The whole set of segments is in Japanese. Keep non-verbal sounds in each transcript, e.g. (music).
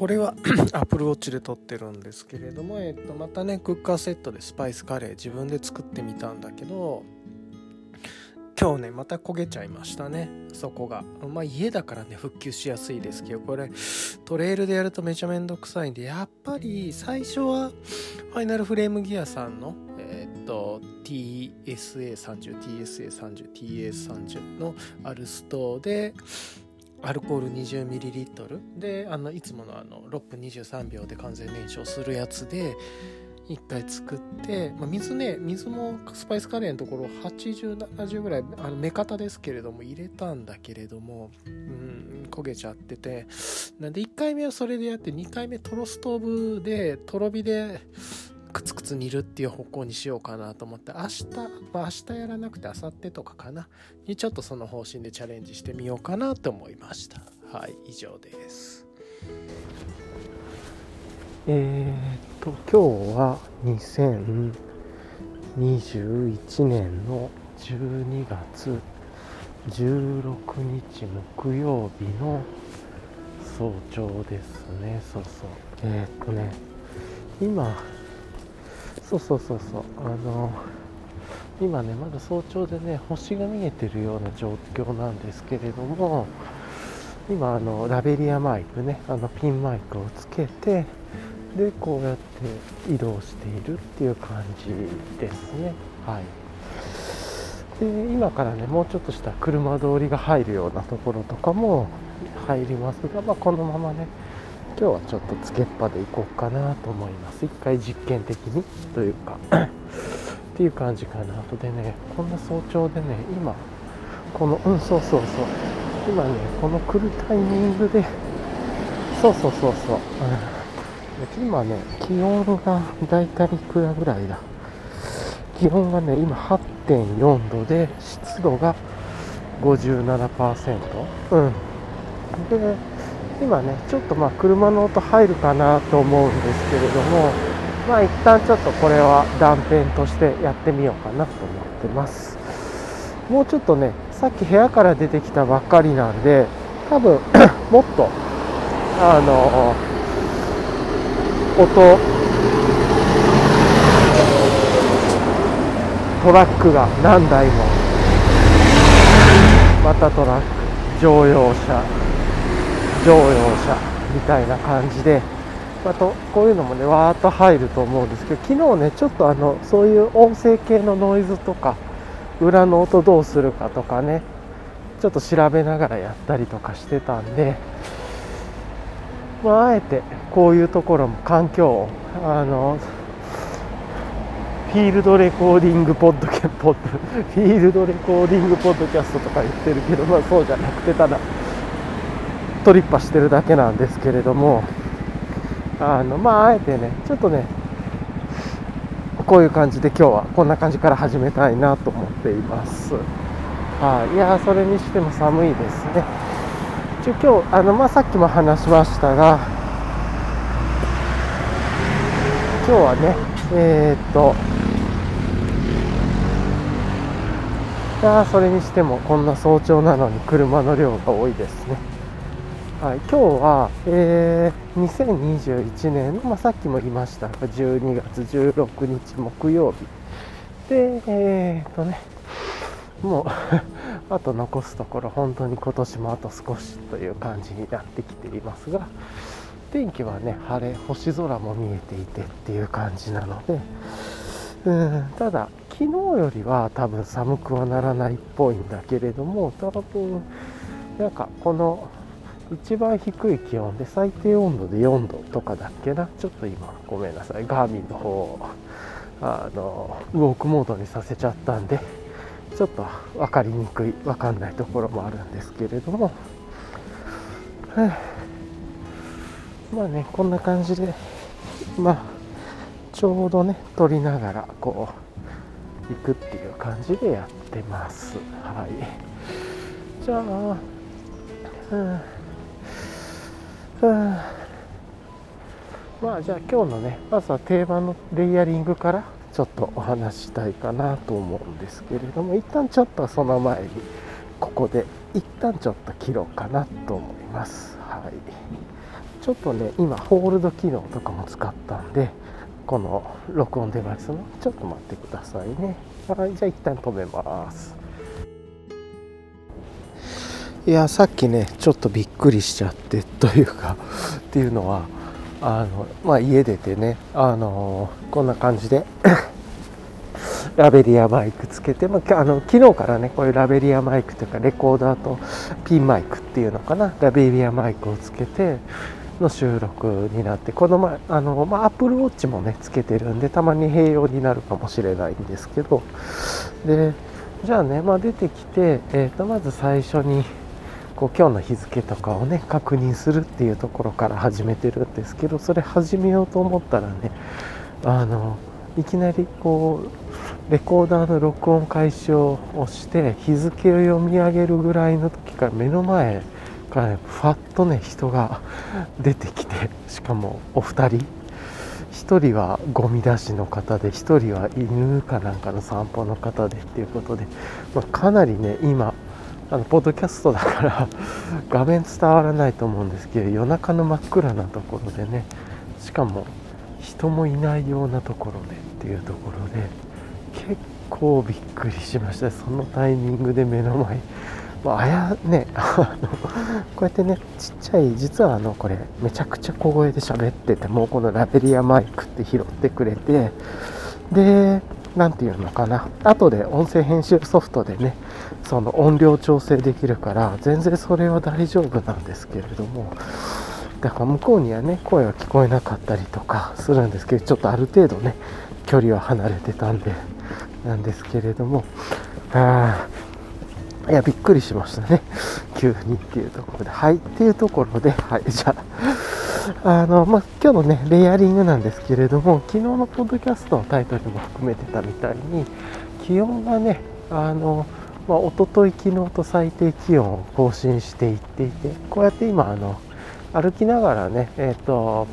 これは (coughs) Apple Watch で撮ってるんですけれども、えっと、またねクッカーセットでスパイスカレー自分で作ってみたんだけど今日ねまた焦げちゃいましたねそこが。まあ家だからね復旧しやすいですけどこれトレイルでやるとめちゃめんどくさいんでやっぱり最初はファイナルフレームギアさんのえー、っと TSA30、TSA30、TS30 のアルストでアルコール 20ml であのいつものあの6分23秒で完全燃焼するやつで1回作って、まあ、水ね水もスパイスカレーのところ8070ぐらいあの目方ですけれども入れたんだけれどもうん焦げちゃってて。なんで1回目はそれでやって2回目トロストーブでとろ火でくつくつ煮るっていう方向にしようかなと思って明日、まあ、明日やらなくて明後日とかかな。にちょっとその方針でチャレンジしてみようかなと思いました。はい以上です。えー、っと今日は2021年の12月16日木曜日の早朝ですね。そうそう。えー、っとね今そうそうそうそう。あの今ねまだ早朝でね星が見えてるような状況なんですけれども今あのラベリアマイクねあのピンマイクをつけてでこうやって移動しているっていう感じですね。はい。で今からねもうちょっとした車通りが入るようなところとかも入りますが、まあ、このままね今日はちょっとつけっぱでいこうかなと思います。一回実験的にというか。(coughs) っていう感じかな。とでねこんな早朝でね今このうんそうそうそう。今ねこの来るタイミングでそうそうそうそう、うん、今ね気温がだいたいいくらぐらいだ？気温がね今8.4度で湿度が57%うん。で今ねちょっとまあ車の音入るかなと思うんですけれどもまあ一旦ちょっとこれは断片としてやってみようかなと思ってます。もうちょっとねさっき部屋から出てきたばっかりなんで多分 (coughs) もっとあの音トラックが何台もまたトラック乗用車乗用車みたいな感じで、まあ、とこういうのもねわーっと入ると思うんですけど昨日ねちょっとあのそういう音声系のノイズとか裏の音どうするかとかねちょっと調べながらやったりとかしてたんで、まあ、あえてこういうところも環境をあのフィールドレコーディングポッドキャポッドフィールドレコーディングポッドキャストとか言ってるけど、まあ、そうじゃなくてただトリッパしてるだけなんですけれどもあのまああえてねちょっとねこういう感じで今日はこんな感じから始めたいなと思っています。はい。いやそれにしても寒いですね。一応今日あの、まあ、さっきも話しましたが今日はねえー、っといやそれにしてもこんな早朝なのに車の量が多いですね。はい、今日は、えー、2021年の、まあ、さっきも言いました。が12月16日木曜日。でえー、っとねもう (laughs) あと残すところ本当に今年もあと少しという感じになってきていますが天気はね晴れ星空も見えていてっていう感じなのでうんただ昨日よりは多分寒くはならないっぽいんだけれども多分なんかこの一番低い気温で最低温度で4度とかだっけな。ちょっと今ごめんなさい。ガーミンの方をあのウォークモードにさせちゃったんでちょっと分かりにくい分かんないところもあるんですけれども、まあねこんな感じでまあちょうどね撮りながらこう行くっていう感じでやってます。はい。じゃあうん。まあじゃあ今日のねまずは定番のレイヤリングからちょっとお話したいかなと思うんですけれども一旦ちょっとその前にここで一旦ちょっと切ろうかなと思います。はい。ちょっとね今ホールド機能とかも使ったんでこの録音デバイスのちょっと待ってくださいね。はいじゃあ一旦止めます。いやさっきねちょっとびっくりしちゃってというか (laughs) っていうのはあのまあ家出てねあのこんな感じで (coughs) ラベリアマイクつけて、まあ、あの昨日からねこういうラベリアマイクというかレコーダーとピンマイクっていうのかなラベリアマイクをつけての収録になってこの前あの、まあ、Apple Watch もねつけてるんでたまに併用になるかもしれないんですけどでじゃあね、まあ、出てきて、えー、とまず最初にこう今日の日付とかをね確認するっていうところから始めてるんですけどそれ始めようと思ったらねあのいきなりこうレコーダーの録音開始をして日付を読み上げるぐらいの時から目の前からねふわっとね人が出てきてしかもお二人。1人はゴミ出しの方で1人は犬かなんかの散歩の方でっていうことで、まあ、かなりね今あのポッドキャストだから (laughs) 画面伝わらないと思うんですけど夜中の真っ暗なところでねしかも人もいないようなところでっていうところで結構びっくりしました。そのタイミングで目の前まあ、やね (laughs) あのこうやってねちっちゃい実はあのこれめちゃくちゃ小声で喋っててもうこのラベリアマイクって拾ってくれてで何て言うのかな。後で音声編集ソフトでねその音量調整できるから全然それは大丈夫なんですけれどもだから向こうにはね声は聞こえなかったりとかするんですけどちょっとある程度ね距離は離れてたんでなんですけれどもあいやびっくりしましたね。急にっていうところで。はいっていうところではいじゃああの、まあ、今日のね、レイヤリングなんですけれども、昨日のポッドキャストのタイトルも含めてたみたいに、気温がね、あの、まあ、一昨日昨日と最低気温を更新していっていて、こうやって今、あの、歩きながらね、えっ、ー、と、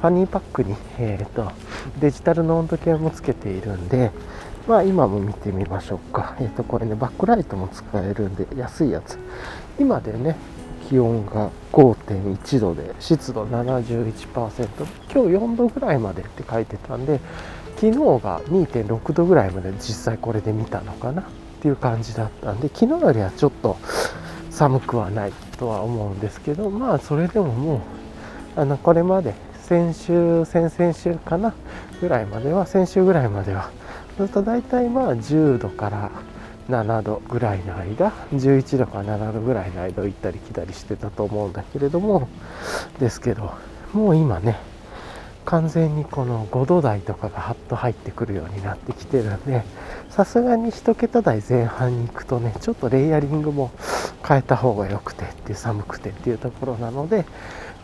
ファニーパックに、えっ、ー、と、デジタルの温度計もつけているんで、まあ今も見てみましょうか。えっ、ー、と、これね、バックライトも使えるんで、安いやつ。今でね、気温が5.1度で湿度71%今日4度ぐらいまでって書いてたんで昨日が2.6度ぐらいまで実際これで見たのかなっていう感じだったんで昨日よりはちょっと寒くはないとは思うんですけどまあそれでももうあのこれまで先週先々週かなぐらいまでは先週ぐらいまではずっと大体まあ10度から7度ぐらいの間11度から7度ぐらいの間行ったり来たりしてたと思うんだけれどもですけどもう今ね完全にこの5度台とかがハッと入ってくるようになってきてるんでさすがに1桁台前半に行くとねちょっとレイヤリングも変えた方が良くてって寒くてっていうところなので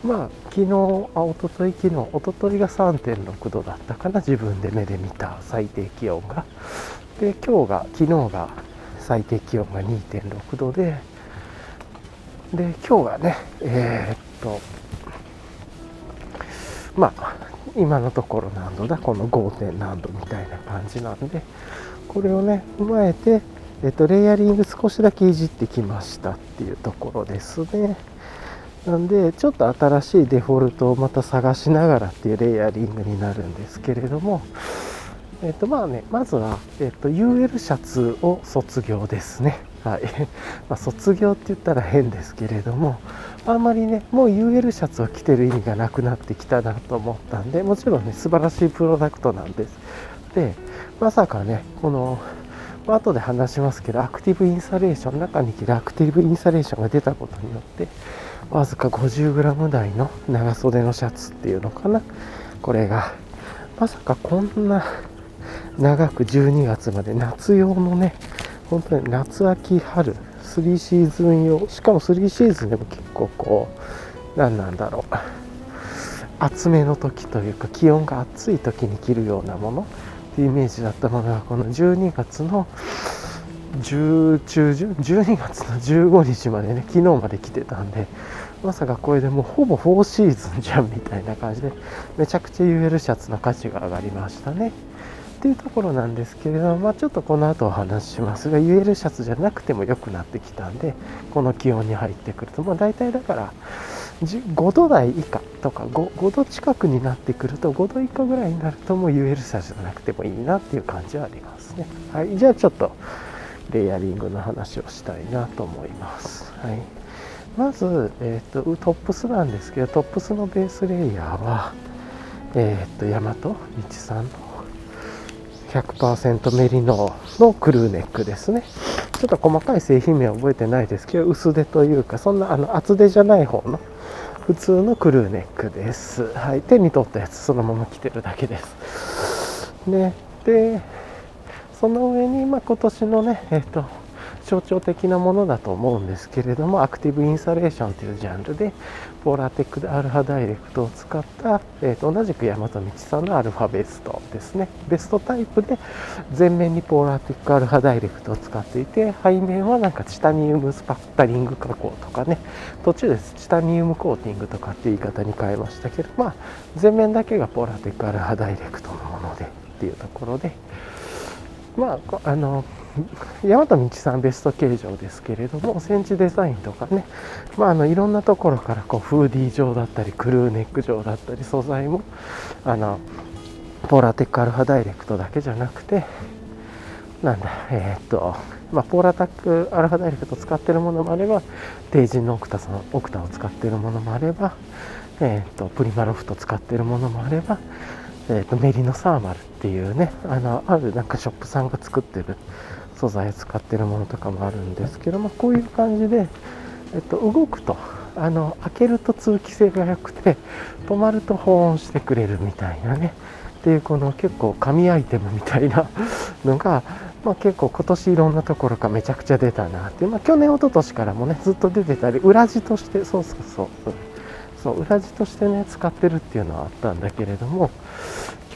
まあ昨日あ一昨日昨日一昨日が3.6度だったかな自分で目で見た最低気温がで今日が昨日が最低気温が2.6度でで今日がねえー、っとまあ今のところ何度だ？この 5. 点何度みたいな感じなんでこれをね踏まえて、えっと、レイヤリング少しだけいじってきましたっていうところですねなんでちょっと新しいデフォルトをまた探しながらっていうレイヤリングになるんですけれどもえっ、とまあね、まずは、えっ、と、UL シャツを卒業ですね。はい。(laughs) まあ、卒業って言ったら変ですけれども、あんまりね、もう UL シャツを着てる意味がなくなってきたなと思ったんで、もちろんね、素晴らしいプロダクトなんです。で、まさかね、この、まあ、後で話しますけど、アクティブインサレーション、中に着るアクティブインサレーションが出たことによって、わずか 50g 台の長袖のシャツっていうのかな。これが、まさかこんな長く12月まで夏用のね本当に夏秋春3シーズン用しかも3シーズンでも結構こう何なんだろう厚めの時というか気温が暑い時に着るようなものってイメージだったものがこの12月の10中旬12月の15日までね昨日まで来てたんでまさかこれでもうほぼ4シーズンじゃんみたいな感じでめちゃくちゃ UL シャツの価値が上がりましたね。っていうところなんですけれども、まあ、ちょっとこの後お話ししますが UL シャツじゃなくても良くなってきたんでこの気温に入ってくると、まあ、大体だから5度台以下とか 5, 5度近くになってくると5度以下ぐらいになるともう UL 車じゃなくてもいいなっていう感じはありますね。はい。じゃあちょっとレイヤリングの話をしたいなと思います。はい。まず、えーと、トップスなんですけどトップスのベースレイヤーはえっ、ー、と大和道産の100%メリノのクルーネックですね。ちょっと細かい製品名は覚えてないですけど薄手というかそんなあの厚手じゃない方の普通のクルーネックです、はい、手に取ったやつそのまま着てるだけです。ね。でその上に、まあ、今年のねえっ、と象徴的なものだと思うんですけれどもアクティブインサレーションというジャンルでポーラーテックアルファダイレクトを使った、えー、と同じく大和道さんのアルファベストですね。ベストタイプで前面にポーラーテックアルファダイレクトを使っていて背面はなんかチタニウムスパッタリング加工とかね。途中です。チタニウムコーティングとかって言い方に変えましたけどまあ前面だけがポーラーテックアルファダイレクトのものでっていうところで。まああの大和道さんベスト形状ですけれどもセンチデザインとかね、まあ、あのいろんなところからこうフーディー状だったりクルーネック状だったり素材もあのポーラテックアルファダイレクトだけじゃなくてなんだえー、っとまあ、ポーラタックアルファダイレクト使ってるものもあればテイジンのオクタのオクタを使ってるものもあれば、えー、っとプリマロフト使ってるものもあれば、えー、っとメリノサーマルっていうねあのあるなんかショップさんが作ってる素材使ってるものとかもあるんですけどもこういう感じで、えっと、動くとあの開けると通気性が良くて止まると保温してくれるみたいなね。っていうこの結構紙アイテムみたいなのが、まあ、結構今年いろんなところからめちゃくちゃ出たなって、まあ、去年一昨年からもねずっと出てたり裏地としてそうそうそう。そう裏地としてね使ってるっていうのはあったんだけれども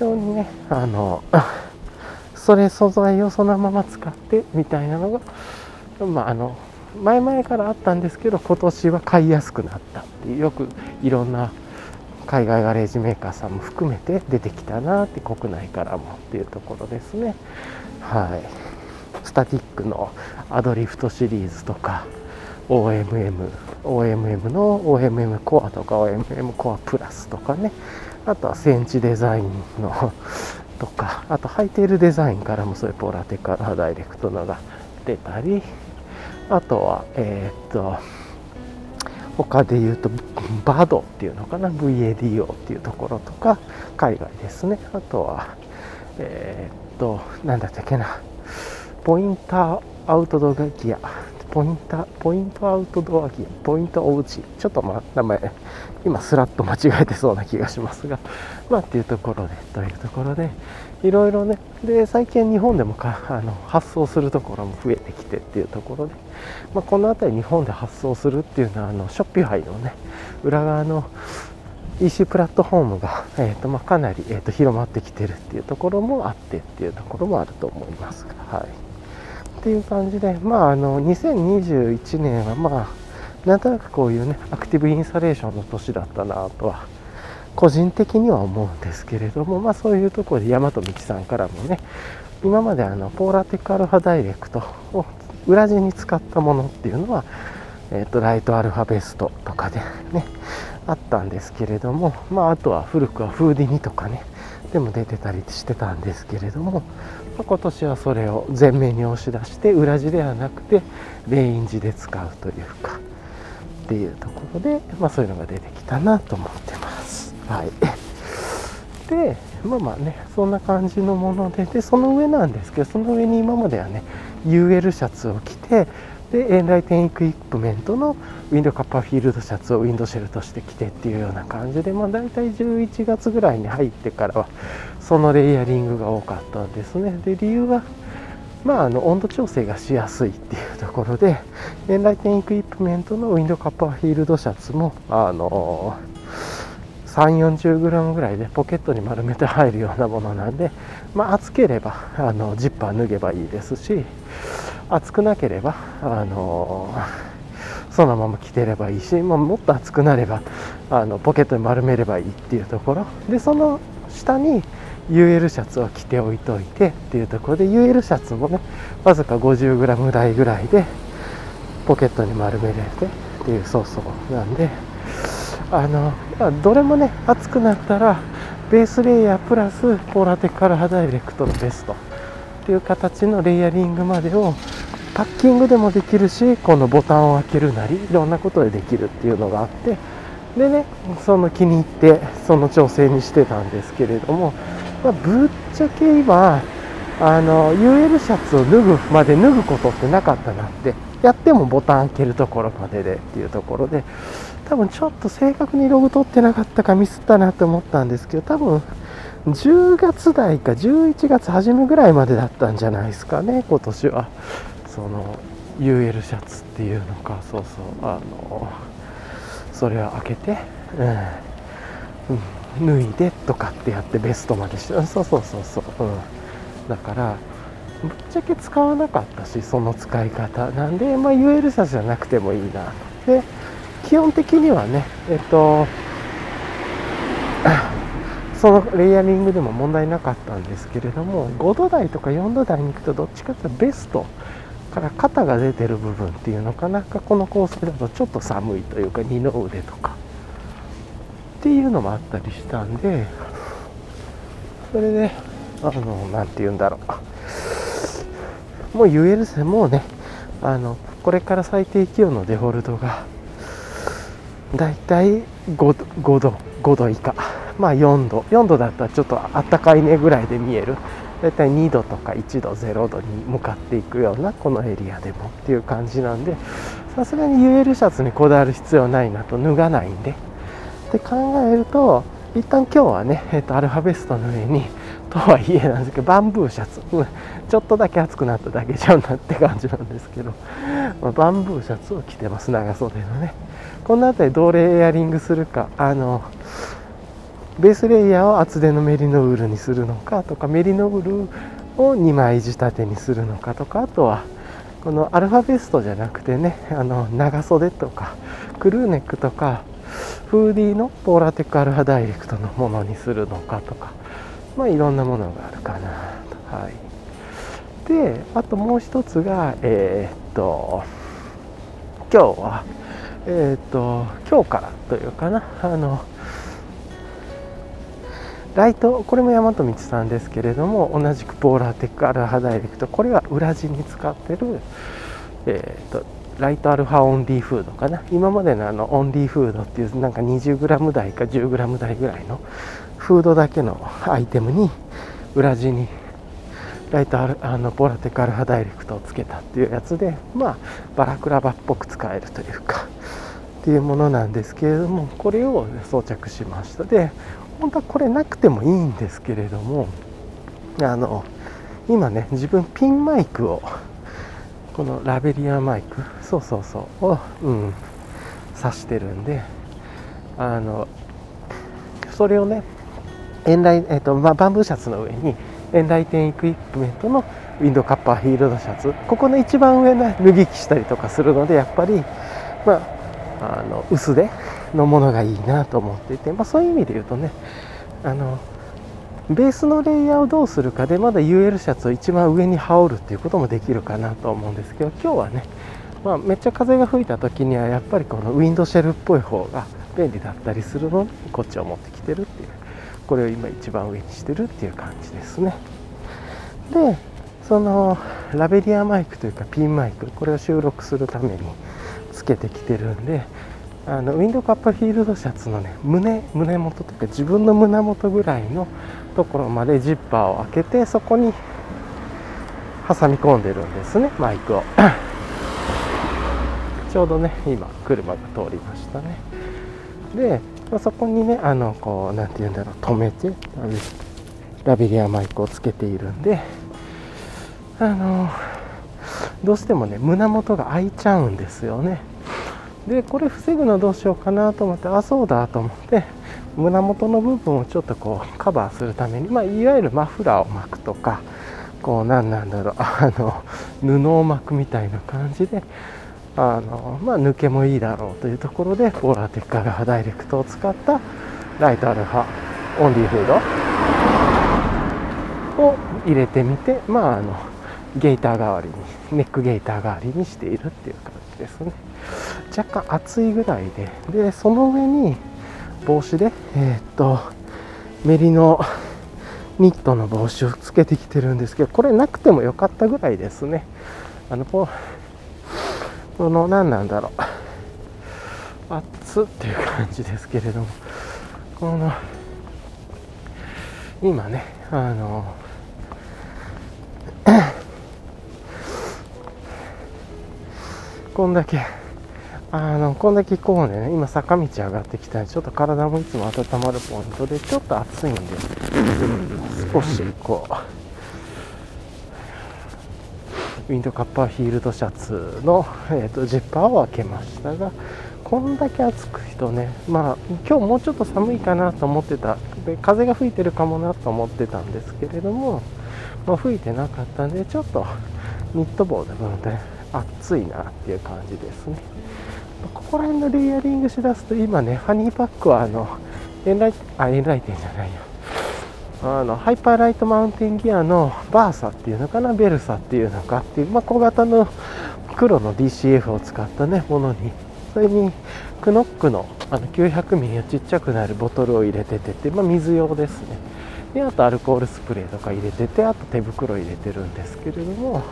今日にねあのそれ素材をそのまま使ってみたいなのが、まあ、あの前々からあったんですけど今年は買いやすくなったっていうよくいろんな海外ガレージメーカーさんも含めて出てきたなって国内からもっていうところですね。はい。スタティックのアドリフトシリーズとか OMM OMM の OMM コアとか OMM コアプラスとかね。あとはセンチデザインのとかあと履いているデザインからもそういうポラテカラダイレクトのが出たりあとはえー、っと他で言うとバドっていうのかな VADO っていうところとか海外ですね。あとはえー、っと何だったっけなポインターアウトドアギア。ポインターポイントアウトドアギア。ポイントおうち。ちょっとま名前今スラッと間違えてそうな気がしますが。まあっていうところでというところでいろいろねで最近日本でもかあの発送するところも増えてきてっていうところで、まあ、この辺り日本で発送するっていうのはあのショッピファイのね裏側の EC プラットフォームが、えーとまあ、かなり、えーと広まってきてるっていうところもあってっていうところもあると思います、はい、っていう感じでまああの2021年はまあなんとなくこういうねアクティブインサレーションの年だったなとは個人的には思うんですけれども、まあ、そういうところで大和道さんからもね今まであのポーラテックアルファダイレクトを裏地に使ったものっていうのは、えーと、ライトアルファベストとかでねあったんですけれども、まあ、あとは古くはフーディニとかねでも出てたりしてたんですけれども、まあ、今年はそれを前面に押し出して裏地ではなくてレイン地で使うというかっていうところで、まあ、そういうのが出てきたなと思ってます。はい、でまあまあねそんな感じのものででその上なんですけどその上に今まではね UL シャツを着てでエンライテンエクイプメントのウィンドカッパーフィールドシャツをウィンドシェルとして着てっていうような感じで、まあ、大体11月ぐらいに入ってからはそのレイヤリングが多かったんですね。で理由はまあ、あの温度調整がしやすいっていうところでエンライテンエクイプメントのウィンドカッパーフィールドシャツもあの3 4 0ムぐらいでポケットに丸めて入るようなものなんで、まあ、暑ければあのジッパー脱げばいいですし暑くなければあのそのまま着てればいいし、まあ、もっと暑くなればあのポケットに丸めればいいっていうところ。でその下に UL シャツを着ておいといてっていうところで UL シャツもねわずか 50g 台ぐらいでポケットに丸めれてっていうそうそうなんで。あのどれもね熱くなったらベースレイヤープラスポーラテックアルファダイレクトのベスト。っていう形のレイヤリングまでをパッキングでもできるしこのボタンを開けるなりいろんなことでできるっていうのがあって。でねその気に入ってその調整にしてたんですけれども、まあ、ぶっちゃけ今あの UL シャツを脱ぐまで脱ぐことってなかったなって。やってもボタン開けるところまででっていうところで多分ちょっと正確にログ取ってなかったかミスったなと思ったんですけど多分10月台か11月初めぐらいまでだったんじゃないですかね今年は。その UL シャツっていうのかそうそうあのそれを開けて、うん、脱いでとかってやってベストまでしてそうそうそうそう、うん、だからぶっちゃけ使わなかったしその使い方。なんで、まあ、UL シャツじゃなくてもいいなで基本的にはねえっと (coughs) そのレイヤリングでも問題なかったんですけれども5度台とか4度台に行くとどっちかというとベストから肩が出てる部分っていうのかな。このコースだとちょっと寒いというか二の腕とか。っていうのもあったりしたんでそれであの何て言うんだろう。もう言えるせもうねあのこれから最低気温のデフォルトがだいたい 5, 5度5度以下。まあ4度。4度だったらちょっとあったかいねぐらいで見える。だいたい2度とか1度0度に向かっていくようなこのエリアでも。っていう感じなんでさすがに UL シャツにこだわる必要ないなと。脱がないんで。って考えると一旦今日はね、えー、とアルファベストの上にとはいえなんですけどバンブーシャツ、ちょっとだけ暑くなっただけじゃんなって感じなんですけど、まあ、バンブーシャツを着てます。長袖のね。この辺りどうレイヤリングするかあのベースレイヤーを厚手のメリノウールにするのかとかメリノウールを2枚仕立てにするのかとかあとはこのアルファベストじゃなくてねあの長袖とかクルーネックとかフーディーのポーラテックアルファダイレクトのものにするのかとかまあいろんなものがあるかなと。はい。であともう一つがえー、っと今日はえー、と今日からというかな。あのライトこれも大和道さんですけれども同じくポーラーテックアルファダイレクト。これは裏地に使ってる、えーと、 Light Alpha Only Hood かな。今までのあの Only Hood っていうなんか 20g 台か 10g 台ぐらいのフードだけのアイテムに裏地に Light Al あの Polartec Alpha Direct をつけたっていうやつでまあバラクラバっぽく使えるというかっていうものなんですけれどもこれを装着しました。で本当はこれなくてもいいんですけれどもあの今ね自分ピンマイクをこのラベリアマイクそうそうそうを、うん、挿してるんであのそれをねエンライ、えーとまあ、バンブーシャツの上にエンライテンエクイプメントのウィンドカッパーフィールドシャツ。ここの一番上ね脱ぎ着したりとかするのでやっぱりまああの薄手のものがいいなと思っていて、まあ、そういう意味で言うとねあのベースのレイヤーをどうするかでまだ UL シャツを一番上に羽織るっていうこともできるかなと思うんですけど今日はね、まあ、めっちゃ風が吹いた時にはやっぱりこのウィンドシェルっぽい方が便利だったりするのでこっちを持ってきてるっていう。これを今一番上にしてるっていう感じですね。でそのラベリアマイクというかピンマイクこれを収録するためにつけてきてるんであのウィンドカップフィールドシャツのね胸胸元というか自分の胸元ぐらいのところまでジッパーを開けてそこに挟み込んでるんですねマイクを。ちょうどね今車が通りましたね。で、ま、そこにねあのこう何て言うんだろう止めてラベリアマイクをつけているんであのどうしてもね胸元が開いちゃうんですよね。でこれ防ぐのどうしようかなと思ってあそうだと思って胸元の部分をちょっとこうカバーするために、まあ、いわゆるマフラーを巻くとかこう何なんだろうあの布を巻くみたいな感じであの、まあ、抜けもいいだろうというところでポーラーテッカーガダイレクトを使ったライトアルファオンリーフード。を入れてみてまああのゲーター代わりにネックゲーター代わりにしているっていう感じですね。若干厚いぐらいででその上に帽子でえーっとメリのニットの帽子をつけてきてるんですけどこれなくてもよかったぐらいですね。あのここの何なんだろう。(laughs) 暑っていう感じですけれども。この今ねあの (coughs) こんだけあのこんだけこうね今坂道上がってきたんでちょっと体もいつも温まるポイントでちょっと暑いんで少しこうウィンドカッパーフィールドシャツの、えーと、ジッパーを開けましたがこんだけ暑く人ねまあ今日もうちょっと寒いかなと思ってたで風が吹いてるかもなと思ってたんですけれども、まあ、吹いてなかったんでちょっとニット帽でもね暑いなっていう感じですね。ここら辺のレイヤリングしだすと今ねファニーパックはあのエンライあエンライテンじゃないよ。あのハイパーライトマウンテンギアのバーサっていうのかな？ベルサっていうのかっていう、まあ、小型の黒の DCF を使ったねものに。それに CNOC のあの900ミリのちっちゃくなるボトルを入れててて、まあ、水用ですね。であとアルコールスプレーとか入れててあと手袋入れてるんですけれども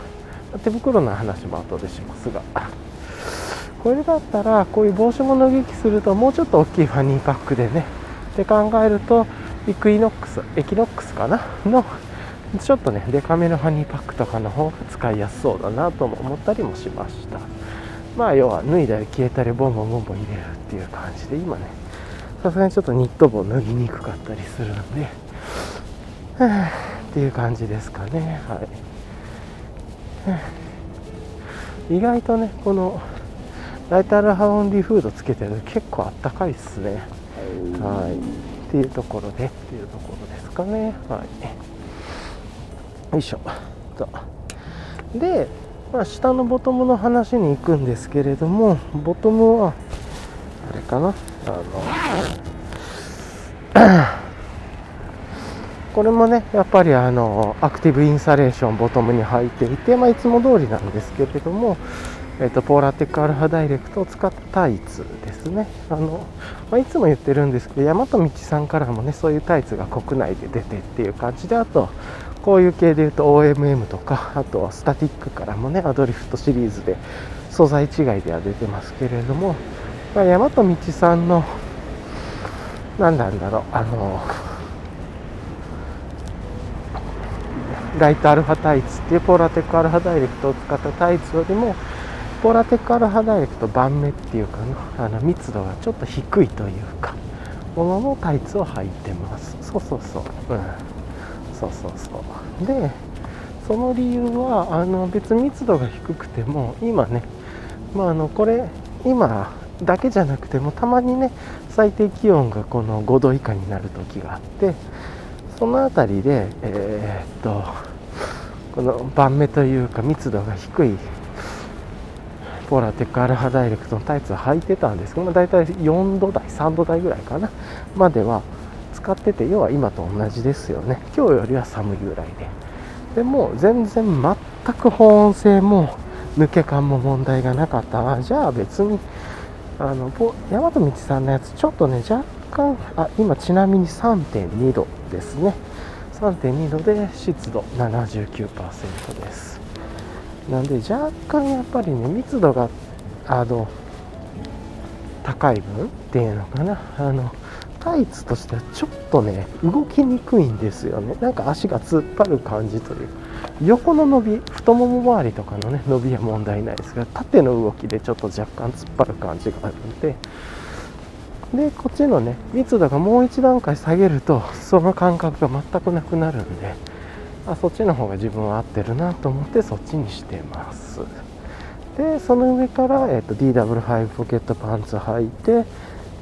手袋の話も後でしますが。これだったらこういう帽子も脱ぎ着するともうちょっと大きい fanny pack でねって考えると Equinox Equinox かな？のちょっとねデカめのハニーパックとかの方が使いやすそうだなとも思ったりもしました。まあ要は脱いだり消えたりボンボンボンボン入れるっていう感じで今ねさすがにちょっとニット帽脱ぎにくかったりするんでっていう感じですかね。はい。意外とねこのライタールハウンディフードつけてると結構あったかいっすね。はい。っていうところでっていうところですかね。はい。よいしょ。と。で、まあ、下のボトムの話に行くんですけれどもボトムはあれかな。あの (clears throat) これもねやっぱりあのアクティブインサレーションボトムに入っていて、まあ、いつも通りなんですけれどもえーと、ポーラテックアルファダイレクトを使ったタイツですね。あの、まあ、いつも言ってるんですけど大和道さんからもねそういうタイツが国内で出てっていう感じであとこういう系で言うと OMM とかあとスタティックからもねアドリフトシリーズで素材違いでは出てますけれども、まあ、大和道さんの何なんだろうあのライトアルファタイツっていうポーラテックアルファダイレクトを使ったタイツよりもポラテックアルファダイレクト盤目っていうかあの密度がちょっと低いというかもののタイツを履いてます。そうそうそう。うん。そうそうそう。でその理由はあの別に密度が低くても今ねまああのこれ今だけじゃなくてもたまにね最低気温がこの5度以下になる時があってその辺りでえー、っとこの盤目というか密度が低いポーラテックアルファダイレクトのタイツ履いてたんですけど、まあ、大体4度台3度台ぐらいかな。までは使ってて要は今と同じですよね。今日よりは寒いぐらいででも全然全く保温性も抜け感も問題がなかった。じゃあ別にあの大和道さんのやつちょっとね若干あ今ちなみに3.2度ですね。3.2度で湿度79%です。なんで若干やっぱりね密度があの高い分っていうのかな。あのタイツとしてはちょっとね動きにくいんですよね。なんか足が突っ張る感じという横の伸び太もも周りとかのね伸びは問題ないですが縦の動きでちょっと若干突っ張る感じがあるんで。でこっちのね密度がもう一段階下げるとその感覚が全くなくなるんで。あそっちの方が自分は合ってるなと思ってそっちにしてます。でその上から、えーと、DW5 ポケットパンツ履いて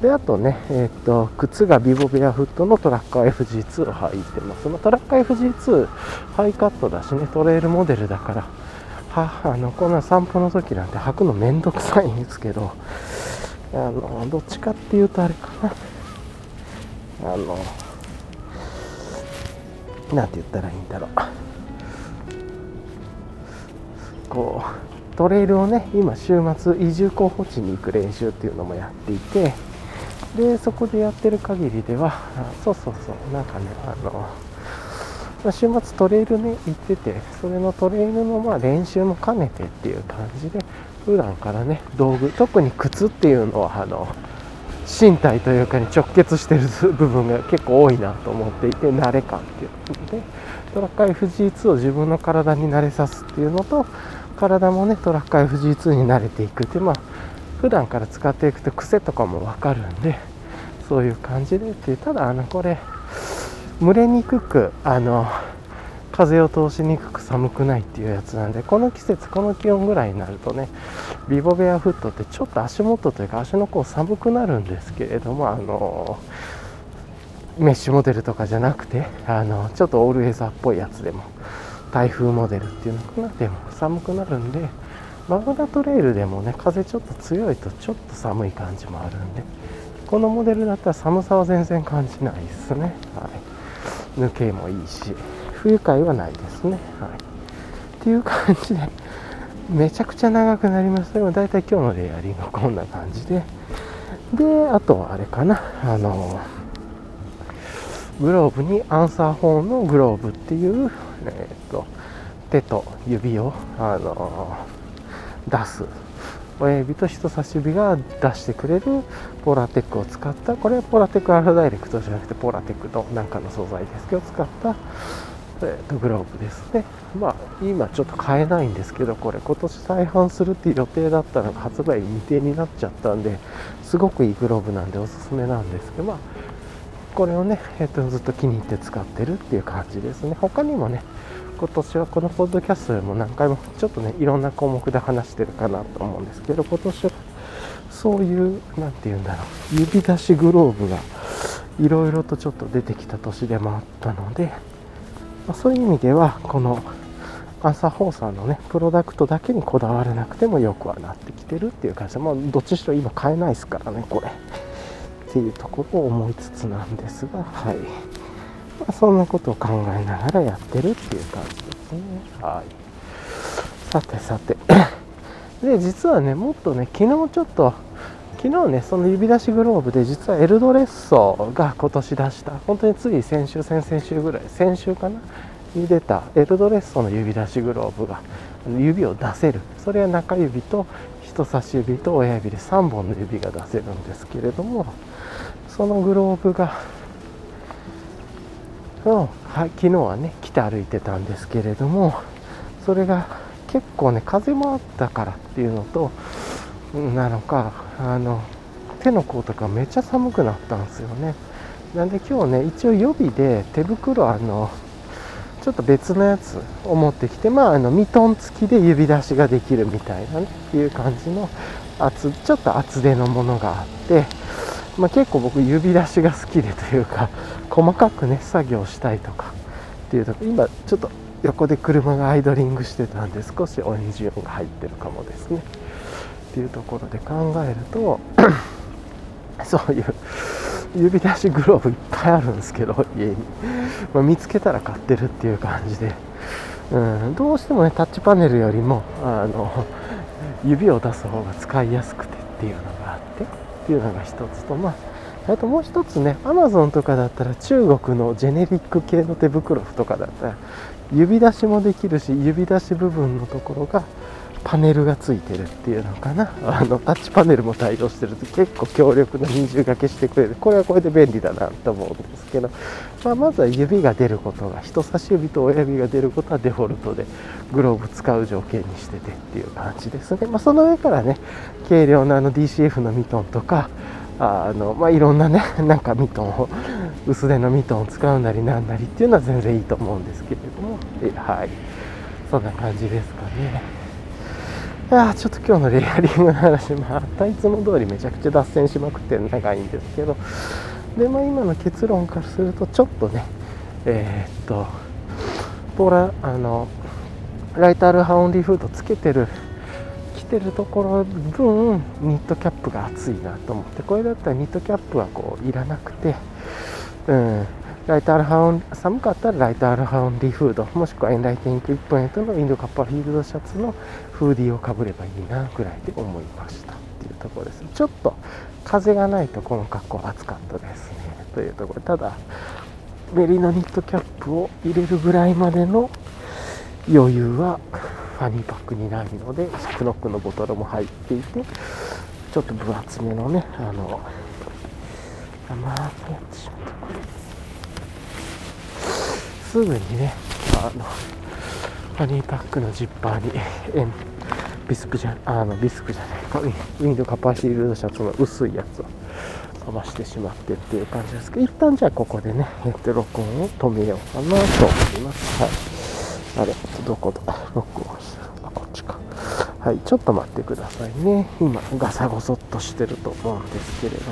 であとね、えーと、靴がビボベアフットのトラッカー FG2 を履いてます。そのトラッカー FG2 ハイカットだしねトレイルモデルだからはあのこんな散歩の時なんて履くのめんどくさいんですけどあのどっちかっていうとあれかな。あのなんて言ったらいいんだろう。こうトレイルをね今週末移住候補地に行く練習っていうのもやっていてでそこでやってる限りではそうそうそうなんかねあの週末トレイルね行っててそれのトレイルのまあ練習も兼ねてっていう感じで普段からね道具特に靴っていうのはあの身体というかに直結してる部分が結構多いなと思っていて慣れ感っていうのでトラッカー FG2 を自分の体に慣れさすっていうのと体もねトラッカー FG2 に慣れていくってまあ普段から使っていくと癖とかも分かるんでそういう感じでってただあのこれ蒸れにくくあの風を通しにくく寒くないっていうやつなんでこの季節この気温ぐらいになるとねビボベアフットってちょっと足元というか足の甲寒くなるんですけれどもあのメッシュモデルとかじゃなくてあのちょっとオールウェザーっぽいやつでも台風モデルっていうのかなでも寒くなるんでマグナトレイルでもね風ちょっと強いとちょっと寒い感じもあるんでこのモデルだったら寒さは全然感じないですね、はい、抜けもいいし。不愉快はないですね。はい、っていう感じで、めちゃくちゃ長くなりました。でも大体今日のレイヤリングはこんな感じで、で、あとはあれかな、あの、グローブにアンサーホーンのグローブっていう、えっ、と、手と指を、あの、出す。親指と人差し指が出してくれるポーラテックを使った。これはポーラテックアルダイレクトじゃなくてポーラテックのなんかの素材ですけど使ったえー、とグローブですね。まあ、今ちょっと買えないんですけど、これ今年再販するっていう予定だったのが発売未定になっちゃったんで、すごくいいグローブなんでおすすめなんですけど、まあ、これをね、えー、とずっと気に入って使ってるっていう感じですね。他にもね、今年はこのポッドキャストでも何回もちょっとね、いろんな項目で話してるかなと思うんですけど、今年はそういう、何て言うんだろう、指出しグローブがいろいろとちょっと出てきた年でもあったので、まあ、そういう意味ではこのアンサーホーさんのねプロダクトだけにこだわらなくてもよくはなってきてるっていう感じで、まあ、どっちしろ今買えないですからねこれ。っていうところを思いつつなんですがはい、まあ、そんなことを考えながらやってるっていう感じですね。はい。さてさて。(coughs) で実はねもっとね昨日ちょっと昨日ね、その指出しグローブで実はエルドレッソが今年出した、本当につい先週、先々週ぐらい、先週かなに出たエルドレッソの指出しグローブが指を出せる。それは中指と人差し指と親指で3本の指が出せるんですけれども、そのグローブが、の昨日はね、来て歩いてたんですけれども、それが結構ね、風もあったからっていうのと、なのかあの手の甲とかめっちゃ寒くなったんですよね。なんで今日ね一応予備で手袋あのちょっと別のやつを持ってきてまああのミトン付きで指出しができるみたいなねっていう感じの厚ちょっと厚手のものがあってまあ、結構僕指出しが好きでというか細かくね作業したいとかっていうと今ちょっと横で車がアイドリングしてたんで少しオレンジ音が入ってるかもですね。っていうところで考えると (coughs) そういう指出しグローブいっぱいあるんですけど家に、まあ、見つけたら買ってるっていう感じで、うん、どうしてもねタッチパネルよりもあの指を出す方が使いやすくてっていうのがあってっていうのが一つとまああともう一つね、アマゾンとかだったら中国のジェネリック系の手袋とかだったら指出しもできるし指出し部分のところがパネルがついてるっていうのかな？あのタッチパネルも対応してると結構強力な二重掛けしてくれる。これはこれで便利だなと思うんですけど、まあ、まずは指が出ること。が人差し指と親指が出ることはデフォルトでグローブ使う条件にしててっていう感じですね、まあ、その上からね軽量なあの DCF のミトンとかあの、まあ、いろんなね (laughs) なんかミトンを薄手のミトンを使うなりなんなりっていうのは全然いいと思うんですけれども。はい。そんな感じですかね。いやちょっと今日のレイヤリングの話、またいつも通りめちゃくちゃ脱線しまくって長いんですけど、で、まあ、今の結論からすると、ちょっとね、えー、っと、ポーラ、あの、ライタールハオンリーフードつけてる、着てるところ分、ニットキャップが熱いなと思って、これだったらニットキャップはこう、いらなくて、うん、ライトアルハウン寒かったらライトアルハウンディフードもしくはエンライティング1ポイントのインドカッパーフィールドシャツのフーディーをかぶればいいなぐらいで思いましたっていうところです。ちょっと風がないとこの格好暑かったですね。というところただメリノニットキャップを入れるぐらいまでの余裕はファニーパックにないのでクノックのボトルも入っていてちょっと分厚めのねあのまあやってしまったこれすぐにねあのファニーパックのジッパーにえビスクじゃあのビスクじゃないかウィンドカパーシールドシャツの薄いやつをかましてしまってっていう感じですけど一旦じゃあここでね、えっと、録音を止めようかなと思います。はい。あれどこだ？録音してるあこっちか。はいちょっと待ってくださいね。今ガサゴソっとしてると思うんですけれども、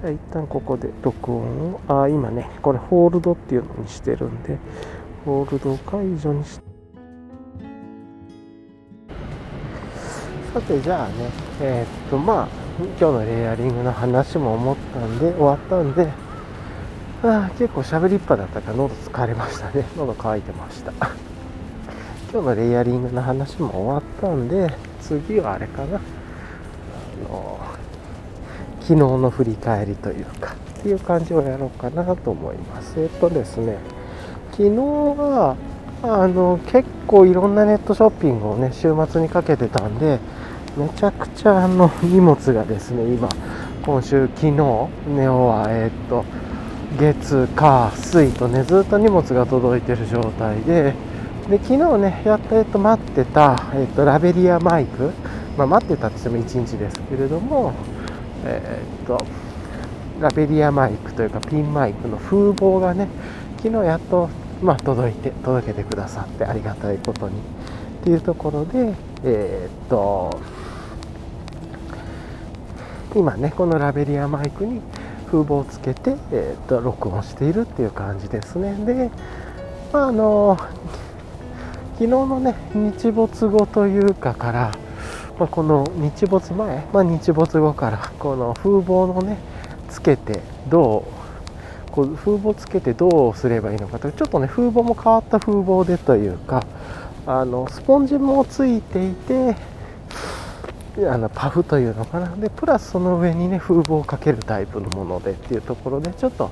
じゃあ一旦ここで録音を。あ今ねこれホールドっていうのにしてるんでホールドを解除にしてさてじゃあねえー、っとまあ今日のレイヤリングの話も思ったんで終わったんであ結構喋りっぱだったから喉疲れましたね。喉乾いてました。今日のレイヤリングの話も終わったんで次はあれかな。あの昨日の振り返りというかっていう感じをやろうかなと思います。えっとですね昨日はあの結構いろんなネットショッピングをね週末にかけてたんでめちゃくちゃあの荷物がですね今今週昨日ネオはえ、っと月火水とねずっと荷物が届いてる状態でで昨日ねやっと、えっと、待ってた、えっと、ラベリアマイク、まあ、待ってたって言っても1日ですけれどもえー、っとラベリアマイクというかピンマイクの風防がね昨日やっと、まあ、届いて届けてくださってありがたいことにっていうところでえー、っと今ねこのラベリアマイクに風防をつけて、えー、っと録音しているっていう感じですね。で、まあ、あの昨日のね日没後というかから、まあ、この日没前、まあ、日没後からこの風防のねつけてどうこう風防つけてどうすればいいのかとちょっとね風防も変わった風防でというかあのスポンジもついていてあのパフというのかな。でプラスその上にね風防をかけるタイプのものでっていうところでちょっと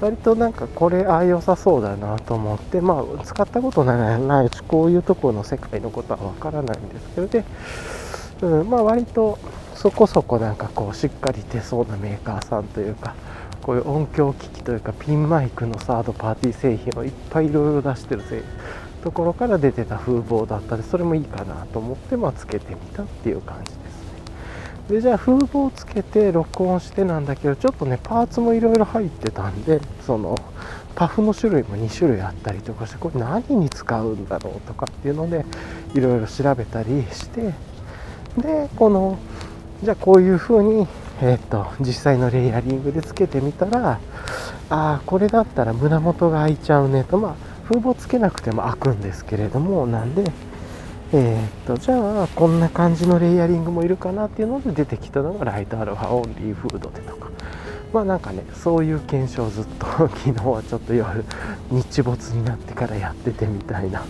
割となんかこれああ良さそうだなと思ってまあ使ったことないしこういうところの世界のことはわからないんですけどで、うん、まあ割とそこそこなんかこうしっかり出そうなメーカーさんというかこういう音響機器というかピンマイクのサードパーティー製品をいっぱいいろいろ出してるところから出てた風貌だったりそれもいいかなと思ってまあつけてみたっていう感じですね。でじゃあ風貌つけて録音してなんだけどちょっとねパーツもいろいろ入ってたんでそのパフの種類も2種類あったりとかしてこれ何に使うんだろうとかっていうのでいろいろ調べたりしてでこのじゃあこういう風にえー、と実際のレイヤリングでつけてみたらああこれだったら胸元が開いちゃうねとまあ風防つけなくても開くんですけれどもなんでえー、とじゃあこんな感じのレイヤリングもいるかなっていうので出てきたのがライトアルファオンリーフードでとか。まあなんかねそういう検証をずっと (laughs) 昨日はちょっと夜日没になってからやっててみたいな。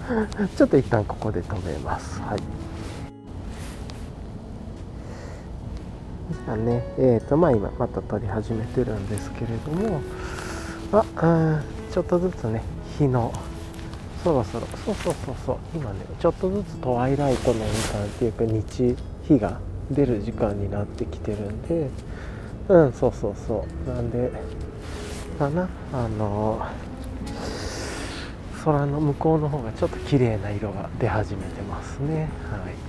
(laughs) ちょっと一旦ここで止めます。はい。じゃあねえっ、ー、とまあ今また撮り始めてるんですけれどもああちょっとずつね日のそろそろそうそうそうそう今ねちょっとずつトワイライトの時間っていうか日日が出る時間になってきてるんでうんそうそうそう。なんでかなあの空の向こうの方がちょっと綺麗な色が出始めてますね。はい、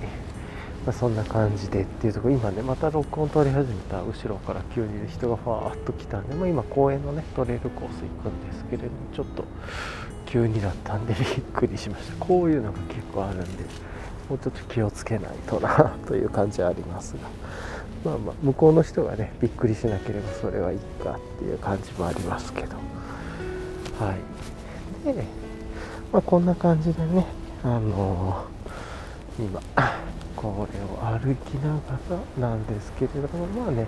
まあ、そんな感じでっていうところ今ねまた録音取り始めた後ろから急に人がファーッと来たんで、まあ、今公園のねトレイルコース行くんですけれどもちょっと急にだったんでびっくりしました。(laughs) こういうのが結構あるんでもうちょっと気をつけないとなという感じはありますが。まあまあ向こうの人がねびっくりしなければそれはいいかっていう感じもありますけど。はい。で、まあ、こんな感じでねあのー、今これを歩きながらなんですけれどもまあね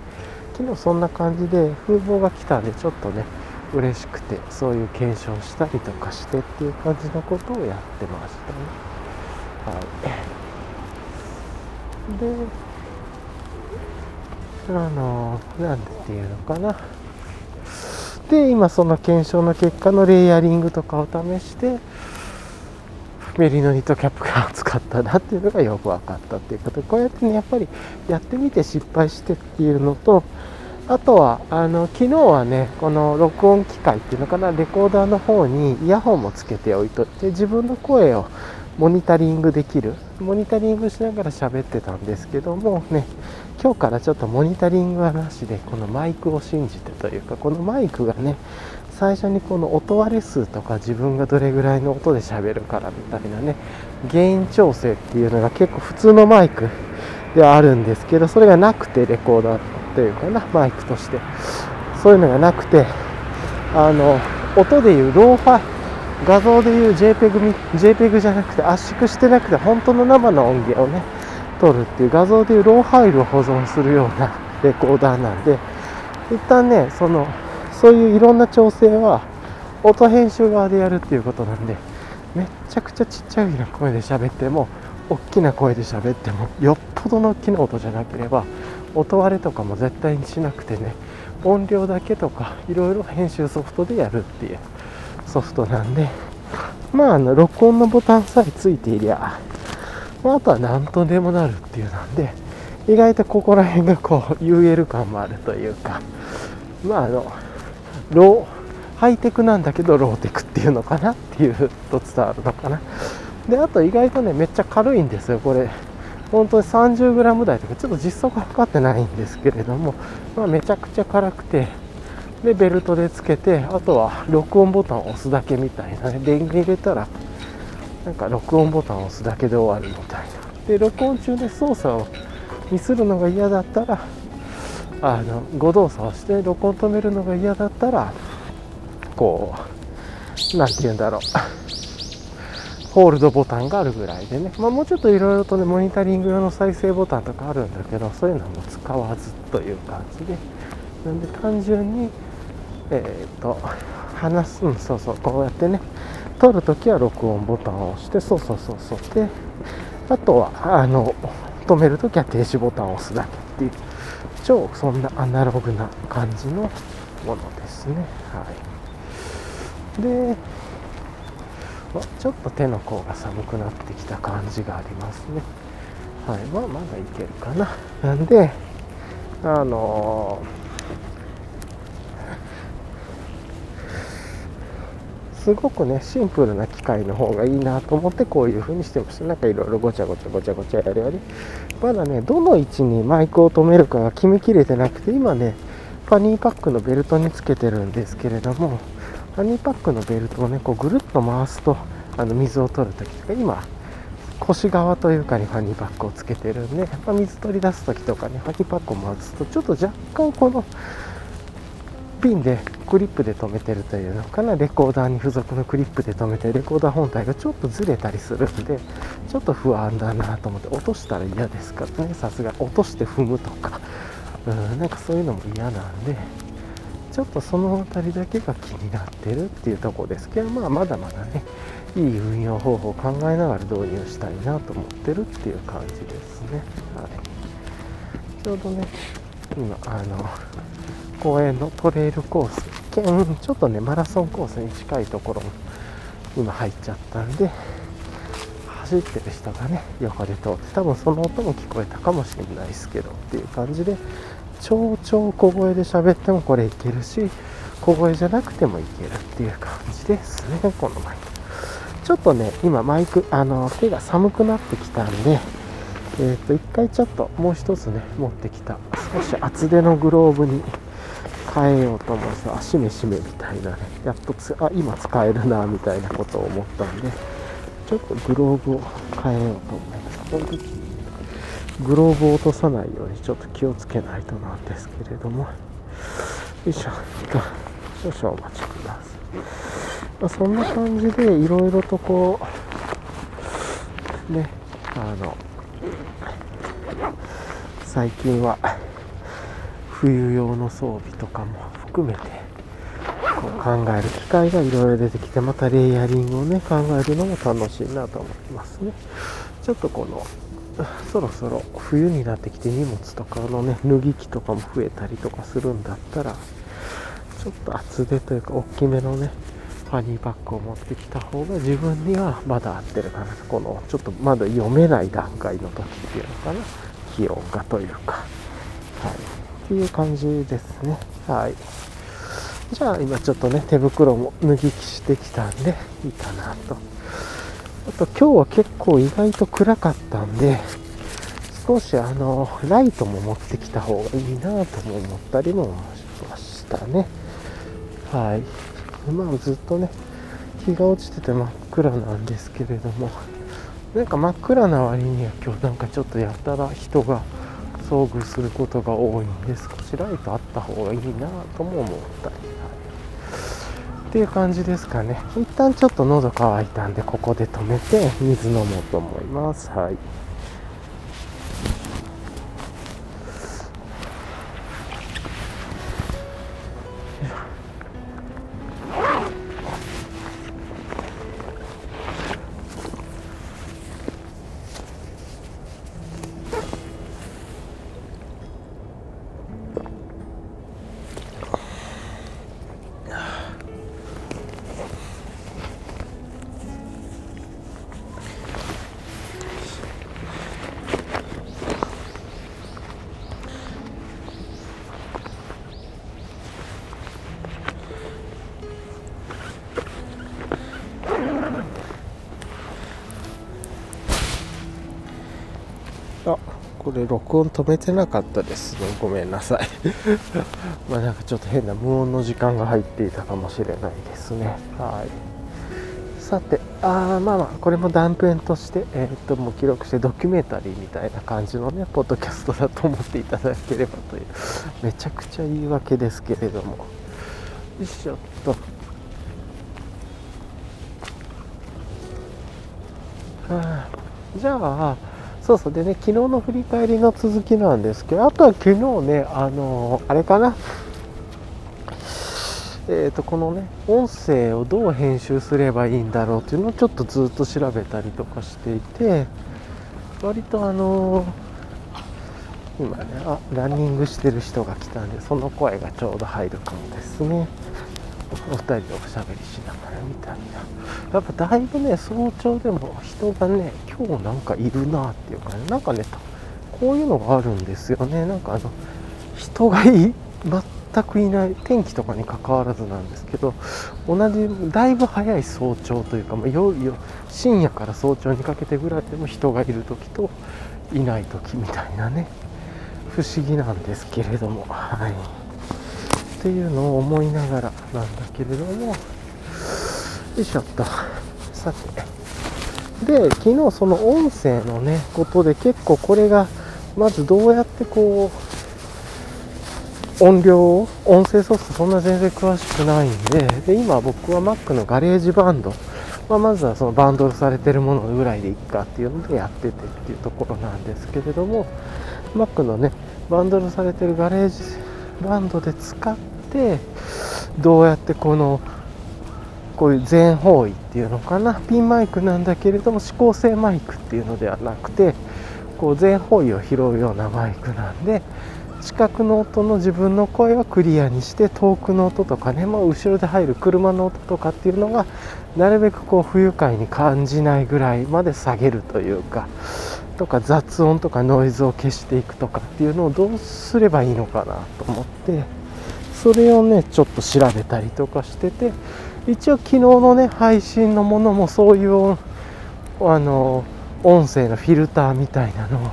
昨日そんな感じで風貌が来たんでちょっとね嬉しくてそういう検証したりとかしてっていう感じのことをやってましたね。はい。であのなんていうのかな。で今その検証の結果のレイヤリングとかを試してメリノニットキャップが使ったなっていうのがよく分かったっていうこと。こうやってねやっぱりやってみて失敗してっていうのとあとはあの昨日はねこの録音機械っていうのかなレコーダーの方にイヤホンもつけておいといて自分の声をモニタリングできるモニタリングしながら喋ってたんですけどもね今日からちょっとモニタリングはなしでこのマイクを信じてというかこのマイクがね最初にこの音割れ数とか自分がどれぐらいの音で喋るからみたいなね原因調整っていうのが結構普通のマイクではあるんですけどそれがなくてレコーダーというかなマイクとして。そういうのがなくてあの音でいう RAW ファイ画像でいう JPEG, JPEG じゃなくて圧縮してなくて本当の生の音源をね撮るっていう画像でいう RAW ファイルを保存するようなレコーダーなんで一旦ねそのそういういろんな調整は音編集側でやるっていうことなんでめっちゃくちゃちっちゃいな声で喋っても大きな声で喋ってもよっぽどの大きな音じゃなければ音割れとかも絶対にしなくてね音量だけとかいろいろ編集ソフトでやるっていうソフトなんでまああの録音のボタンさえついていりゃ、まあ、あとは何とでもなるっていうなんで意外とここら辺がこう UL 感もあるというかまああのローハイテクなんだけどローテクっていうのかなっていうと伝わるのかな。であと意外とねめっちゃ軽いんですよこれ。本当に 30g 台とかちょっと実測測ってないんですけれども、まあ、めちゃくちゃ辛くてでベルトでつけてあとは録音ボタンを押すだけみたいなね。電源入れたらなんか録音ボタンを押すだけで終わるみたいな。で録音中で操作をミスるのが嫌だったらあの誤動作をして録音止めるのが嫌だったらこう何て言うんだろう。ホールドボタンがあるぐらいでね、まあ、もうちょっといろいろとねモニタリング用の再生ボタンとかあるんだけどそういうのも使わずという感じで。なんで単純にえっ、と話すうんそうそうこうやってね撮るときは録音ボタンを押してそうそうそうそうであとはあの止めるときは停止ボタンを押すだけっていう。超そんなアナログな感じのものですね。はい、で、まちょっと手の甲が寒くなってきた感じがありますね。はい、まあまだいけるかな。なんで、あのーすごくねシンプルな機械の方がいいなと思ってこういう風にしてましたなんかいろいろごちゃごちゃごちゃごちゃやるより。まだねどの位置にマイクを止めるかが決めきれてなくて今ねファニーパックのベルトにつけてるんですけれどもファニーパックのベルトをねこうぐるっと回すとあの水を取るときとか今腰側というかにファニーパックをつけてるんで、やっぱ水取り出す時とかにファニーパックを回すとちょっと若干このピンでクリップで留めてるというのかなレコーダーに付属のクリップで留めてレコーダー本体がちょっとずれたりするんでちょっと不安だなと思って落としたら嫌ですからね。さすが落として踏むとか。(laughs) うんなんかそういうのも嫌なんでちょっとその辺りだけが気になってるっていうとこですけどまあまだまだねいい運用方法を考えながら導入したいなと思ってるっていう感じですね。はい。ちょうどね今あの公園のトレイルコース。兼ちょっとねマラソンコースに近いところも今入っちゃったんで走ってる人がね横で通って多分その音も聞こえたかもしれないですけどっていう感じで超超小声で喋ってもこれいけるし小声じゃなくてもいけるっていう感じですねこのマイクちょっとね今マイクあの手が寒くなってきたんでえっ、ー、と一回ちょっともう一つね持ってきた少し厚手のグローブに変えようと思うんですよ。あ、しめしめみたいなね。やっとつ、あ、今使えるな、みたいなことを思ったんで、ちょっとグローブを変えようと思います。この時グローブを落とさないようにちょっと気をつけないとなんですけれども、よいしょ、少々お待ちください。まあ、そんな感じで、いろいろとこう、ね、あの、最近は、冬用の装備とかも含めてこう考える機会がいろいろ出てきてまたレイヤリングをね考えるのも楽しいなと思いますね。ちょっとこのそろそろ冬になってきて荷物とかのね脱ぎ着とかも増えたりとかするんだったらちょっと厚手というか大きめのねファニーバッグを持ってきた方が自分にはまだ合ってるかなこのちょっとまだ読めない段階の時っていうのかな気温がというか。はい。ていう感じですね。はい。じゃあ今ちょっとね手袋も脱ぎ着してきたんでいいかなと。あと今日は結構意外と暗かったんで少しあのライトも持ってきた方がいいなとも思ったりもしましたね。はい。まあずっとね日が落ちてて真っ暗なんですけれどもなんか真っ暗な割には今日なんかちょっとやたら人が遭遇することが多いんで少しライトあった方がいいなとも思ったり。はい。っていう感じですかね。一旦ちょっと喉乾いたんでここで止めて水飲もうと思います。はい。れ録音止めてなかったです。ねごめんなさい。(laughs) まあなんかちょっと変な無音の時間が入っていたかもしれないですね。はい。さてあまあまあこれも断片としてえー、っともう記録してドキュメンタリーみたいな感じのねポッドキャストだと思っていただければというめちゃくちゃ言い訳ですけれども。よいしょっと。はあ。じゃあそうそう。でね昨日の振り返りの続きなんですけどあとは昨日ねあのあれかな。えー、とこのね音声をどう編集すればいいんだろうっていうのをちょっとずっと調べたりとかしていて割とあの今ねあランニングしてる人が来たんでその声がちょうど入るかもですね。お二人でおしゃべりしながらみたいなやっぱだいぶね早朝でも人がね今日なんかいるなっていうかねなんかねこういうのがあるんですよね。なんかあの人がい全くいない天気とかにかかわらずなんですけど同じだいぶ早い早朝というか、まあ、夜よ深夜から早朝にかけてぐらいでも人がいる時といない時みたいなね不思議なんですけれども。はい。っていうのを思いながらなんだけれどもよいしょっと。さて。で昨日その音声のねことで結構これがまずどうやってこう音量を音声ソフトそんな全然詳しくないんでで今僕は Mac の GarageBand、まあ、まずはそのバンドルされてるものぐらいでいっかっていうのでやっててっていうところなんですけれども Mac のねバンドルされてる GarageBand で使ってどうやってこのこういう全方位っていうのかな。ピンマイクなんだけれども指向性マイクっていうのではなくてこう全方位を拾うようなマイクなんで近くの音の自分の声はクリアにして遠くの音とかね、まあ、後ろで入る車の音とかっていうのがなるべくこう不愉快に感じないぐらいまで下げるというかとか雑音とかノイズを消していくとかっていうのをどうすればいいのかなと思って。それをねちょっと調べたりとかしてて一応昨日のね配信のものもそういうあの音声のフィルターみたいなのを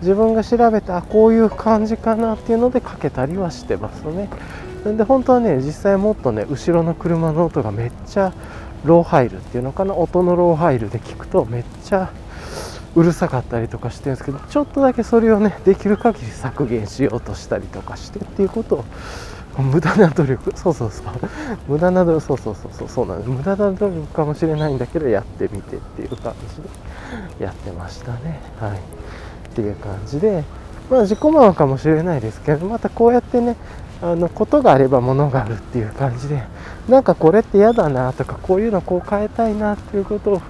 自分が調べたこういう感じかなっていうのでかけたりはしてますね。で本当はね実際もっとね後ろの車の音がめっちゃローハイルっていうのかな？音のローハイルで聞くとめっちゃうるさかったりとかしてるんですけどちょっとだけそれをねできる限り削減しようとしたりとかしてっていうことを無駄な努力そうそうそう。(laughs) 無駄な努力そうそうそうそうそうなんです。無駄な努力かもしれないんだけどやってみてっていう感じでやってましたね。はい。っていう感じで、まあ、自己満かもしれないですけどまたこうやってねあのことがあれば物があるっていう感じでなんかこれって嫌だなとかこういうのこう変えたいなっていうことを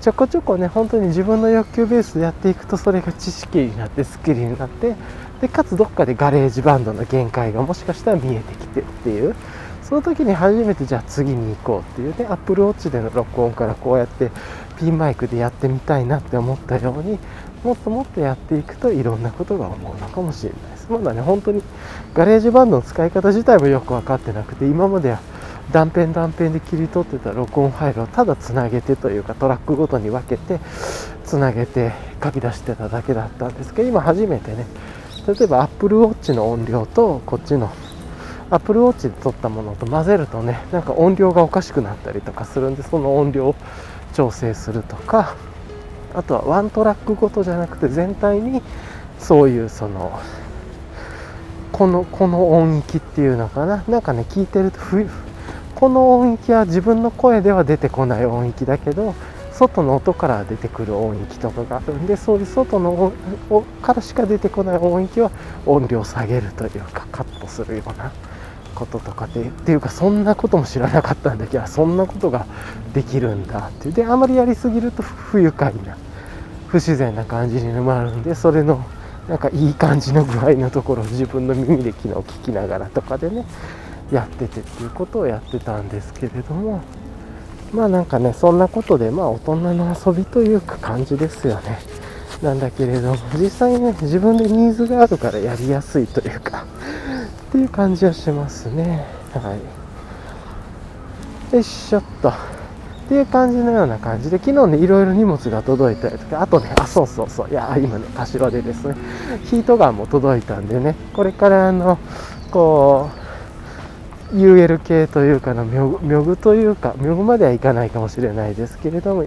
ちょこちょこね本当に自分の欲求ベースでやっていくとそれが知識になってスキルになってでかつどっかで GarageBand の限界がもしかしたら見えてきてっていう。その時に初めてじゃあ次に行こうっていう。ね Apple Watch での録音からこうやってピンマイクでやってみたいなって思ったようにもっともっとやっていくといろんなことが思うのかもしれないです。まだね本当にGarageBand の使い方自体もよく分かってなくて今までは断片断片で切り取ってた録音ファイルをただつなげてというかトラックごとに分けてつなげて書き出してただけだったんですけど今初めてね例えば Apple Watch の音量とこっちの Apple Watch で撮ったものと混ぜるとねなんか音量がおかしくなったりとかするんでその音量を調整するとかあとは one track ごとじゃなくて全体にそういうそのこのこの音域っていうのかな？なんかね聞いてるとこの音域は自分の声では出てこない音域だけど外の音から出てくる音域とかがあるんでそういう外の音からしか出てこない音域は音量下げるというかカットするようなこととかでっていうかそんなことも知らなかったんだけどそんなことができるんだってであまりやりすぎると不愉快な不自然な感じになるんでそれのなんかいい感じの具合のところを自分の耳で昨日聞きながらとかでねやっててっていうことをやってたんですけれどもまあなんかねそんなことでまあ大人の遊びというか感じですよねなんだけれども実際ね自分でニーズがあるからやりやすいというかっていう感じはしますね。はい。よいしょっと。っていう感じのような感じで、昨日ね、いろいろ荷物が届いたりとか、あとね、あ、そうそうそう、いや、今ね、柏でですね、ヒートガンも届いたんでね、これからあの、こう、UL 系というかの、ミョグというか、ミョグまではいかないかもしれないですけれども、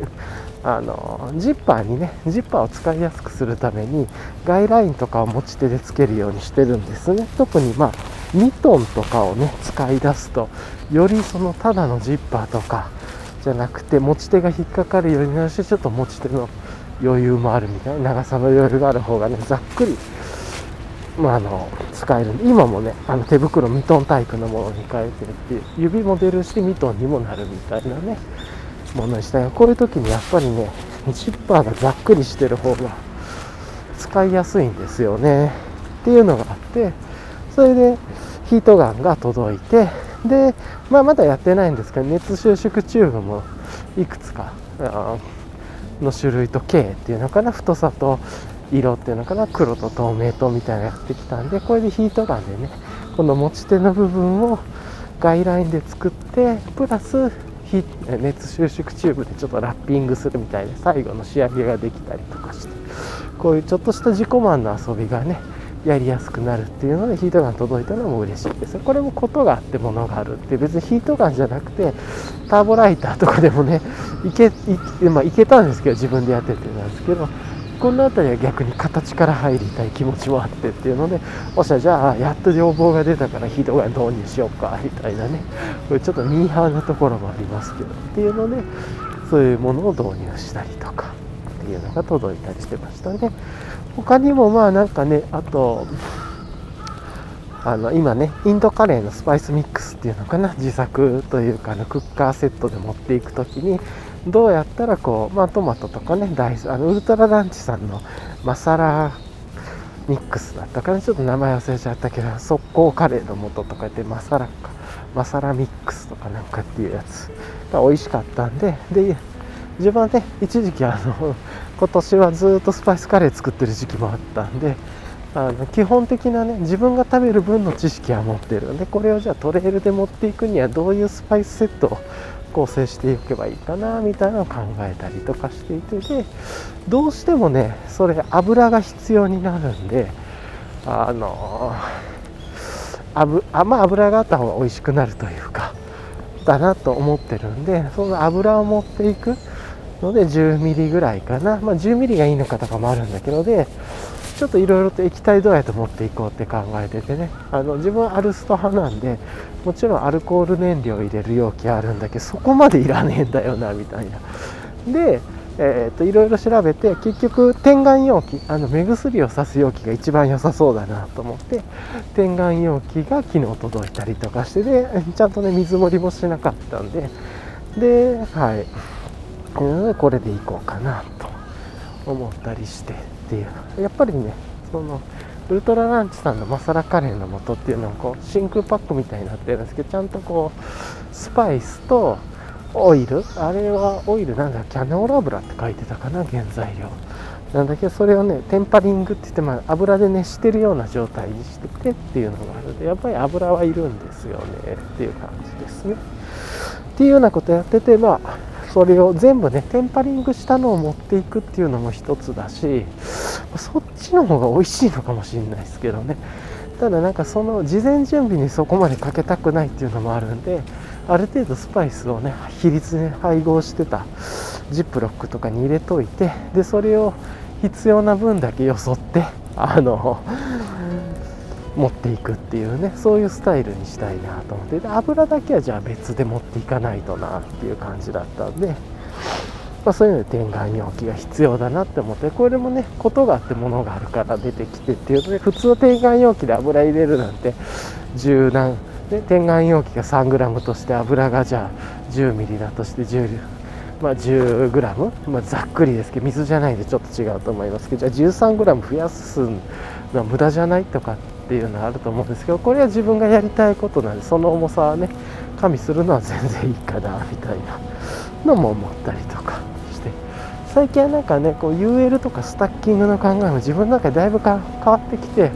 あのジッパーにねジッパーを使いやすくするためにガイラインとかを持ち手でつけるようにしてるんですね。特にまあミトンとかをね使い出すとよりそのただのジッパーとかじゃなくて持ち手が引っかかるようになるしちょっと持ち手の余裕もあるみたいな長さの余裕がある方がねざっくりまあ、あの使える。今もねあの手袋ミトンタイプのものに変えてるっていう。指も出るしミトンにもなるみたいなねものにしたい。こういう時にやっぱりねジッパーがざっくりしてる方が使いやすいんですよね。っていうのがあってそれでヒートガンが届いてで、まあ、まだやってないんですけど熱収縮チューブもいくつかの種類と径っていうのかな太さと色っていうのかな黒と透明とみたいなやってきたんでこれでヒートガンでねこの持ち手の部分を外ラインで作ってプラス熱収縮チューブでちょっとラッピングするみたいで最後の仕上げができたりとかしてこういうちょっとした自己満の遊びがねやりやすくなるっていうのでヒートガン届いたのも嬉しいです。これもことがあってものがあるって別にヒートガンじゃなくてターボライターとかでもねいけい,、まあ、いけたんですけど自分でやっててなんですけどこの辺りは逆に形から入りたい気持ちもあってっていうのでおっしゃじゃあやっと要望が出たからヒートガン導入しようかみたいなね。これちょっとミーハーなところもありますけどっていうのでそういうものを導入したりとかっていうのが届いたりしてましたね。他にもまあなんかねあとあの今ねインドカレーのスパイスミックスっていうのかな。自作というかのクッカーセットで持っていく時にどうやったらこう、まあ、トマトとかね大豆あのウルトラランチさんのマサラミックスだったかなちょっと名前忘れちゃったけど速攻カレーの素とかでマサラかマサラミックスとかなんかっていうやつ。が美味しかったんでで自分はね一時期あの今年はずっとスパイスカレー作ってる時期もあったんであの基本的なね自分が食べる分の知識は持ってる。んでこれをじゃあトレイルで持っていくにはどういうスパイスセットを構成していけばいいかなみたいなのを考えたりとかしていてでどうしてもねそれ油が必要になるんであの油あまあ油があった方が美味しくなるというかだなと思ってるんでその油を持っていくので10ミリぐらいかな、まあ、10ミリがいいのかとかもあるんだけどでちょっといろいろと液体どうやって持っていこうって考えててね。あの自分はアルスト派なんでもちろんアルコール燃料入れる容器あるんだけどそこまでいらねえんだよなみたいな。でえーと、いろいろ調べて結局点眼容器あの目薬をさす容器が一番良さそうだなと思って点眼容器が昨日届いたりとかしてでちゃんとね水盛りもしなかったんで。ではい。これでいこうかなと思ったりして。っていう。やっぱりねそのウルトラランチさんのマサラカレーの素っていうのはこう真空パックみたいになってるんですけどちゃんとこうスパイスとオイルあれはオイルなんだキャノーラ油って書いてたかな原材料。なんだけどそれをねテンパリングって言って、まあ、油で熱してるような状態にしててっていうのがあるのでやっぱり油はいるんですよねっていう感じですね。っていうようなことやっててまあそれを全部ねテンパリングしたのを持っていくっていうのも一つだしそっちの方が美味しいのかもしれないですけどね。ただなんかその事前準備にそこまでかけたくないっていうのもあるんである程度スパイスをね比率に配合してたジップロックとかに入れといてでそれを必要な分だけよそってあの持っていくっていうねそういうスタイルにしたいなと思って。で油だけはじゃあ別で持っていかないとなっていう感じだったんで、まあ、そういうので点眼容器が必要だなって思って。これもねことがあってものがあるから出てきてっていうので普通の点眼容器で油入れるなんて十何で点眼容器が 3g として油がじゃあ 10mm だとして10まあ、10g、まあ、ざっくりですけど水じゃないでちょっと違うと思いますけどじゃあ 13g 増やすのは無駄じゃないとかっていうのはあると思うんですけどこれは自分がやりたいことなんでその重さはね加味するのは全然いいかなみたいなのも思ったりとかして。最近はなんかねこう UL とかスタッキングの考えも自分の中でだいぶ変わってきて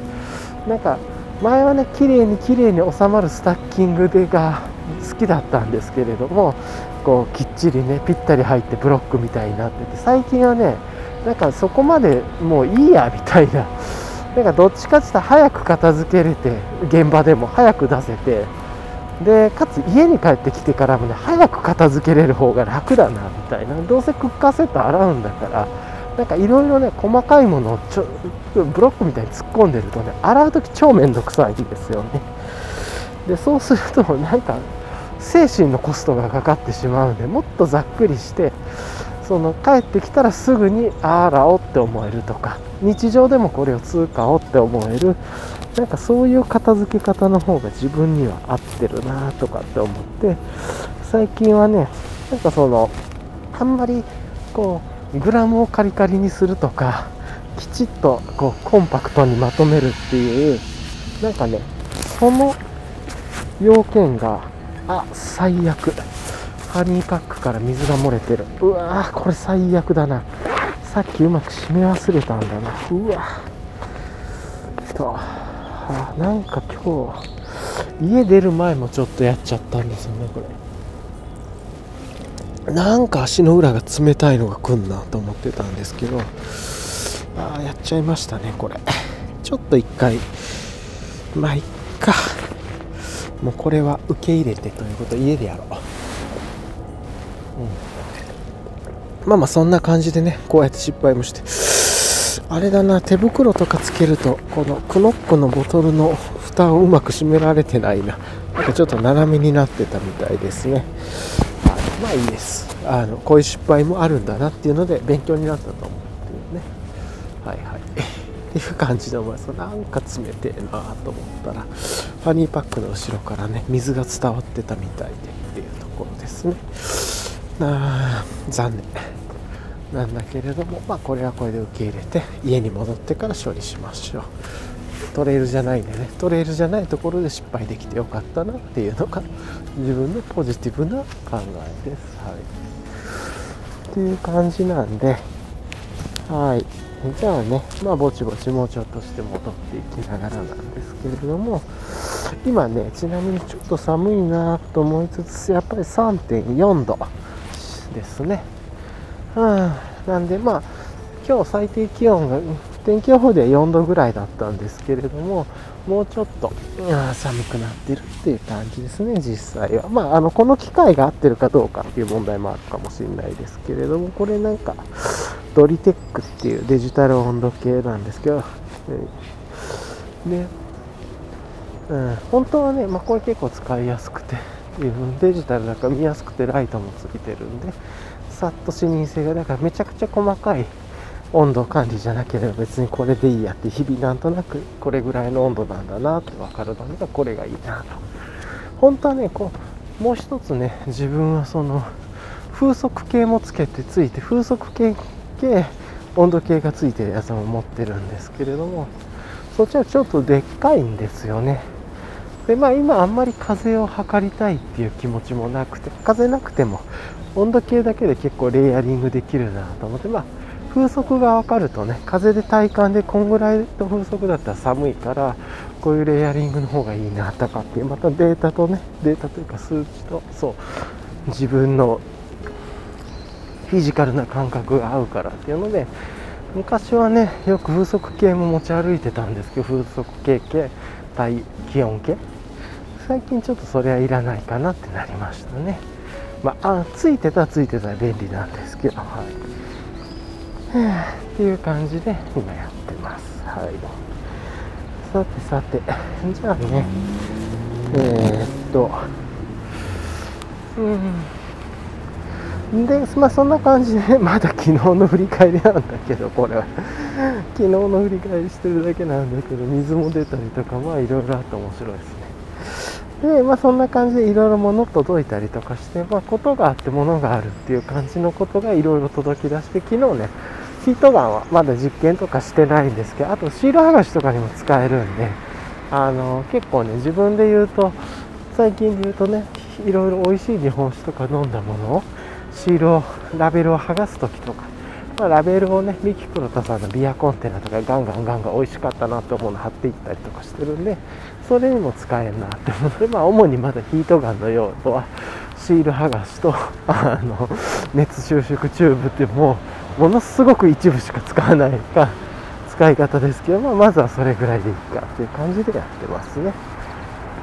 なんか前はね綺麗に綺麗に収まるスタッキングでが好きだったんですけれどもこうきっちりねぴったり入ってブロックみたいになってて最近はねなんかそこまでもういいやみたいななんかどっちかっていうと早く片付けれて現場でも早く出せてでかつ家に帰ってきてからもね早く片付けれる方が楽だなみたいな。どうせクッカーセット洗うんだからなんかいろいろね細かいものをちょブロックみたいに突っ込んでるとね洗う時超めんどくさいんですよね。でそうするとなんか精神のコストがかかってしまうのでもっとざっくりしてその帰ってきたらすぐにあらおって思えるとか日常でもこれを通過をって思えるなんかそういう片付け方の方が自分には合ってるなとかって思って最近はねなんかそのあんまりこうグラムをカリカリにするとかきちっとこうコンパクトにまとめるっていうなんかねその要件があ最悪。ハニーパックから水が漏れてる。うわーこれ最悪だな。さっきうまく締め忘れたんだな。うわとあなんか今日家出る前もちょっとやっちゃったんですよねこれ。なんか足の裏が冷たいのが来んなと思ってたんですけどああやっちゃいましたねこれ。ちょっと一回。まあいっか。もうこれは受け入れてということ家でやろう、まあまあそんな感じでねこうやって失敗もして。あれだな手袋とかつけるとこのクノックのボトルの蓋をうまく閉められてないな。なんかちょっと斜めになってたみたいですね。まあいいです。あのこういう失敗もあるんだなっていうので勉強になったと思うっていうね。はいはい。(laughs) っていう感じで思います。なんか冷てえなと思ったらファニーパックの後ろからね水が伝わってたみたいでっていうところですね。あ残念。なんだけれどもまあこれはこれで受け入れて家に戻ってから処理しましょう。トレイルじゃないんでね。トレイルじゃないところで失敗できてよかったなっていうのが自分のポジティブな考えです。はい、っていう感じなんではい。じゃあねまあぼちぼちもうちょっとして戻っていきながらなんですけれども今ねちなみにちょっと寒いなと思いつつやっぱり3.4度。ですね。うん。なんでまあ今日最低気温が天気予報では4度ぐらいだったんですけれども、もうちょっと寒くなってるっていう感じですね、実際は。まあ、あの、この機械が合ってるかどうかっていう問題もあるかもしれないですけれども、これなんか、ドリテックっていうデジタル温度計なんですけど、ね、うん、本当はね、まあ、これ結構使いやすくて、デジタルだから見やすくてライトもついてるんで、さっと視認性が、だからめちゃくちゃ細かい温度管理じゃなければ別にこれでいいやって日々なんとなくこれぐらいの温度なんだなって分かるのがこれがいいなと。本当はねこうもう一つね自分はその風速計もつけてついて風速計系温度計がついてるやつも持ってるんですけれどもそっちはちょっとでっかいんですよね。でまあ今あんまり風を測りたいっていう気持ちもなくて風なくても温度計だけで結構レイヤリングできるなと思ってまあ風速が分かるとね風で体感でこんぐらいの風速だったら寒いからこういうレイヤリングの方がいいなとかっていうまたデータとねデータというか数値とそう自分のフィジカルな感覚が合うからっていうので昔はねよく風速計も持ち歩いてたんですけど風速計系対気温計最近ちょっとそれはいらないかなってなりましたね。まああついてたついてた便利なんですけどはい。っていう感じで今やってます。はい。さてさてじゃあねえー、っとうん。で、まあ、そんな感じで、(laughs) まだ昨日の振り返りなんだけど、これは。昨日の振り返りしてるだけなんだけど、水も出たりとか、まあいろいろあって面白いです。で、まあそんな感じでいろいろ物届いたりとかして、まあことがあって物があるっていう感じのことがいろいろ届き出して、昨日ね、ヒートガンはまだ実験とかしてないんですけど、あとシール剥がしとかにも使えるんで、あの、結構ね、自分で言うと、最近で言うとね、いろいろ美味しい日本酒とか飲んだものを、シールをラベルを剥がす時とか、まあ、ラベルをねミキプロタさんのビアコンテナとかガンガンガンガン美味しかったなと思うの貼っていったりとかしてるんでそれにも使えるなって思うので、まあ、主にまだヒートガンの用途はシール剥がしとあの熱収縮チューブってもうものすごく一部しか使わないか (laughs) 使い方ですけど、まあ、まずはそれぐらいでいいかっていう感じでやってますね。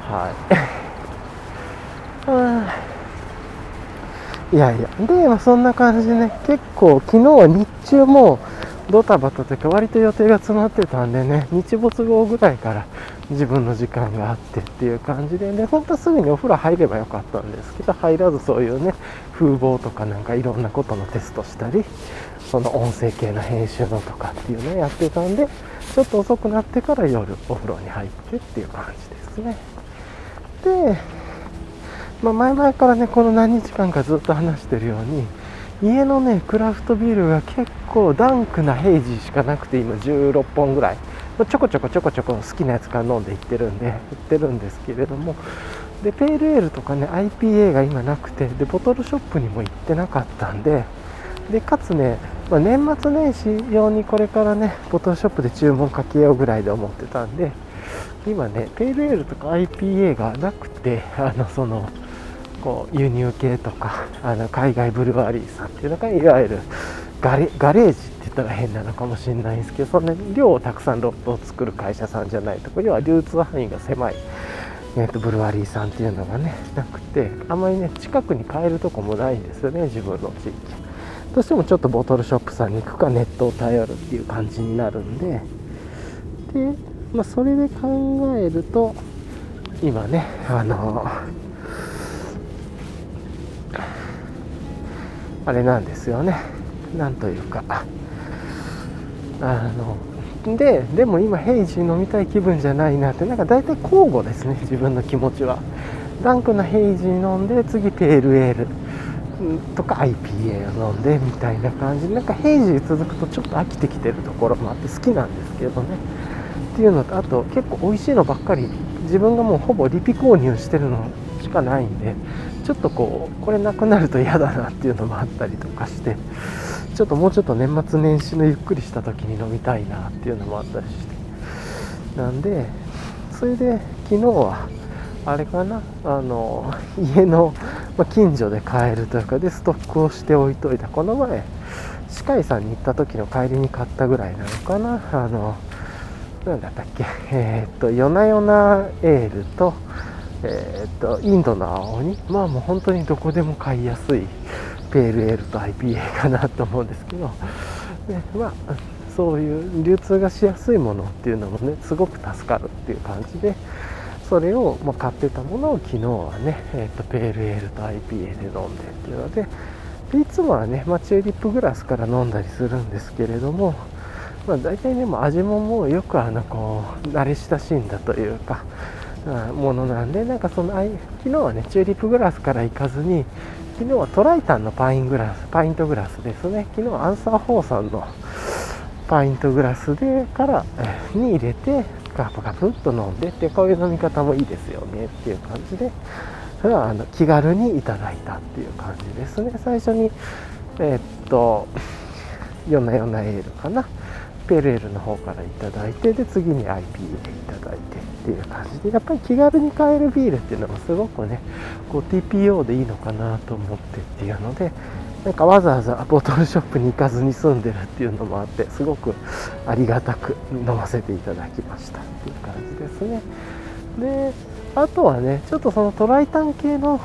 はい。いやいや、で、まあ、そんな感じでね、結構昨日は日中もドタバタというか割と予定が詰まってたんでね、日没後ぐらいから自分の時間があってっていう感じで、ね、本当はすぐにお風呂入ればよかったんですけど、入らずそういうね、風貌とかなんかいろんなことのテストしたり、その音声系の編集のとかっていうのをやってたんで、ちょっと遅くなってから夜お風呂に入ってっていう感じですね。で、まあ、前々からねこの何日間かずっと話してるように家のねクラフトビールが結構ダンクなヘイジしかなくて今16本ぐらい、ちょこちょこちょこちょこ好きなやつから飲んでいってるんで売ってるんですけれども。でペールエールとかね IPA が今なくてでボトルショップにも行ってなかったんで。でかつね、まあ、年末年始用にこれからねボトルショップで注文かけようぐらいで思ってたんで。今ねペールエールとか IPA がなくてあのそのこう輸入系とかあの海外ブルワリーさんっていうのがいわゆるガレガレージったら変なのかもしれないですけどそんな量をたくさんロットを作る会社さんじゃないとこ要は流通範囲が狭い、えー、とブルワリーさんっていうのがねなくてあまりね近くに買えるとこもないんですよね自分の地域。どうしてもちょっとボトルショップさんに行くかネットを頼るっていう感じになるんで。で、まあ、それで考えると今ねあのあれなんですよね。なんというか。あのででも今ヘイジー飲みたい気分じゃないなってなんか大体交互ですね自分の気持ちは。ダンクなヘイジー飲んで次ペールエールとか IPA を飲んでみたいな感じでなんかヘイジー続くとちょっと飽きてきてるところもあって好きなんですけどね。っていうのとあと結構美味しいのばっかり自分がもうほぼリピ購入してるのしかないんでちょっとこうこれなくなると嫌だなっていうのもあったりとかして。ちょっともうちょっと年末年始のゆっくりした時に飲みたいなっていうのもあったりして。なんでそれで昨日はあれかな？あの家の、ま近所で買えるというかでストックをしておいといたこの前歯科医さんに行った時の帰りに買ったぐらいなのかな？あの何だったっけ？えー、っと夜な夜なエールとえー、っとインドの青にまあもう本当にどこでも買いやすいペールエールと IPA かなと思うんですけど、でまあ、そういう流通がしやすいものっていうのもねすごく助かるっていう感じでそれを、まあ、買ってたものを昨日はね、えー、とペールエールと IPA で飲んでっていうのでいつもはね、まあ、チューリップグラスから飲んだりするんですけれども、まあ、大体ねもう味ももうよくあのこう慣れ親しんだというかものなんでなんかその昨日はねチューリップグラスから行かずに昨日はトライタンのパイングラスパイントグラスですね。昨日アンサー4さんのパイントグラスでからに入れてガブガブっと飲んでってこういう飲み方もいいですよねっていう感じでそれはあの気軽にいただいたっていう感じですね。最初にえー、っとヨナヨナエールかな。ペレールの方からいただいてで次に IPA いただいてっていう感じでやっぱり気軽に買えるビールっていうのもすごくねこう TPO でいいのかなと思ってっていうのでなんかわざわざボトルショップに行かずに住んでるっていうのもあってすごくありがたく飲ませていただきましたっていう感じですね。であとはねちょっとそのトライタン系の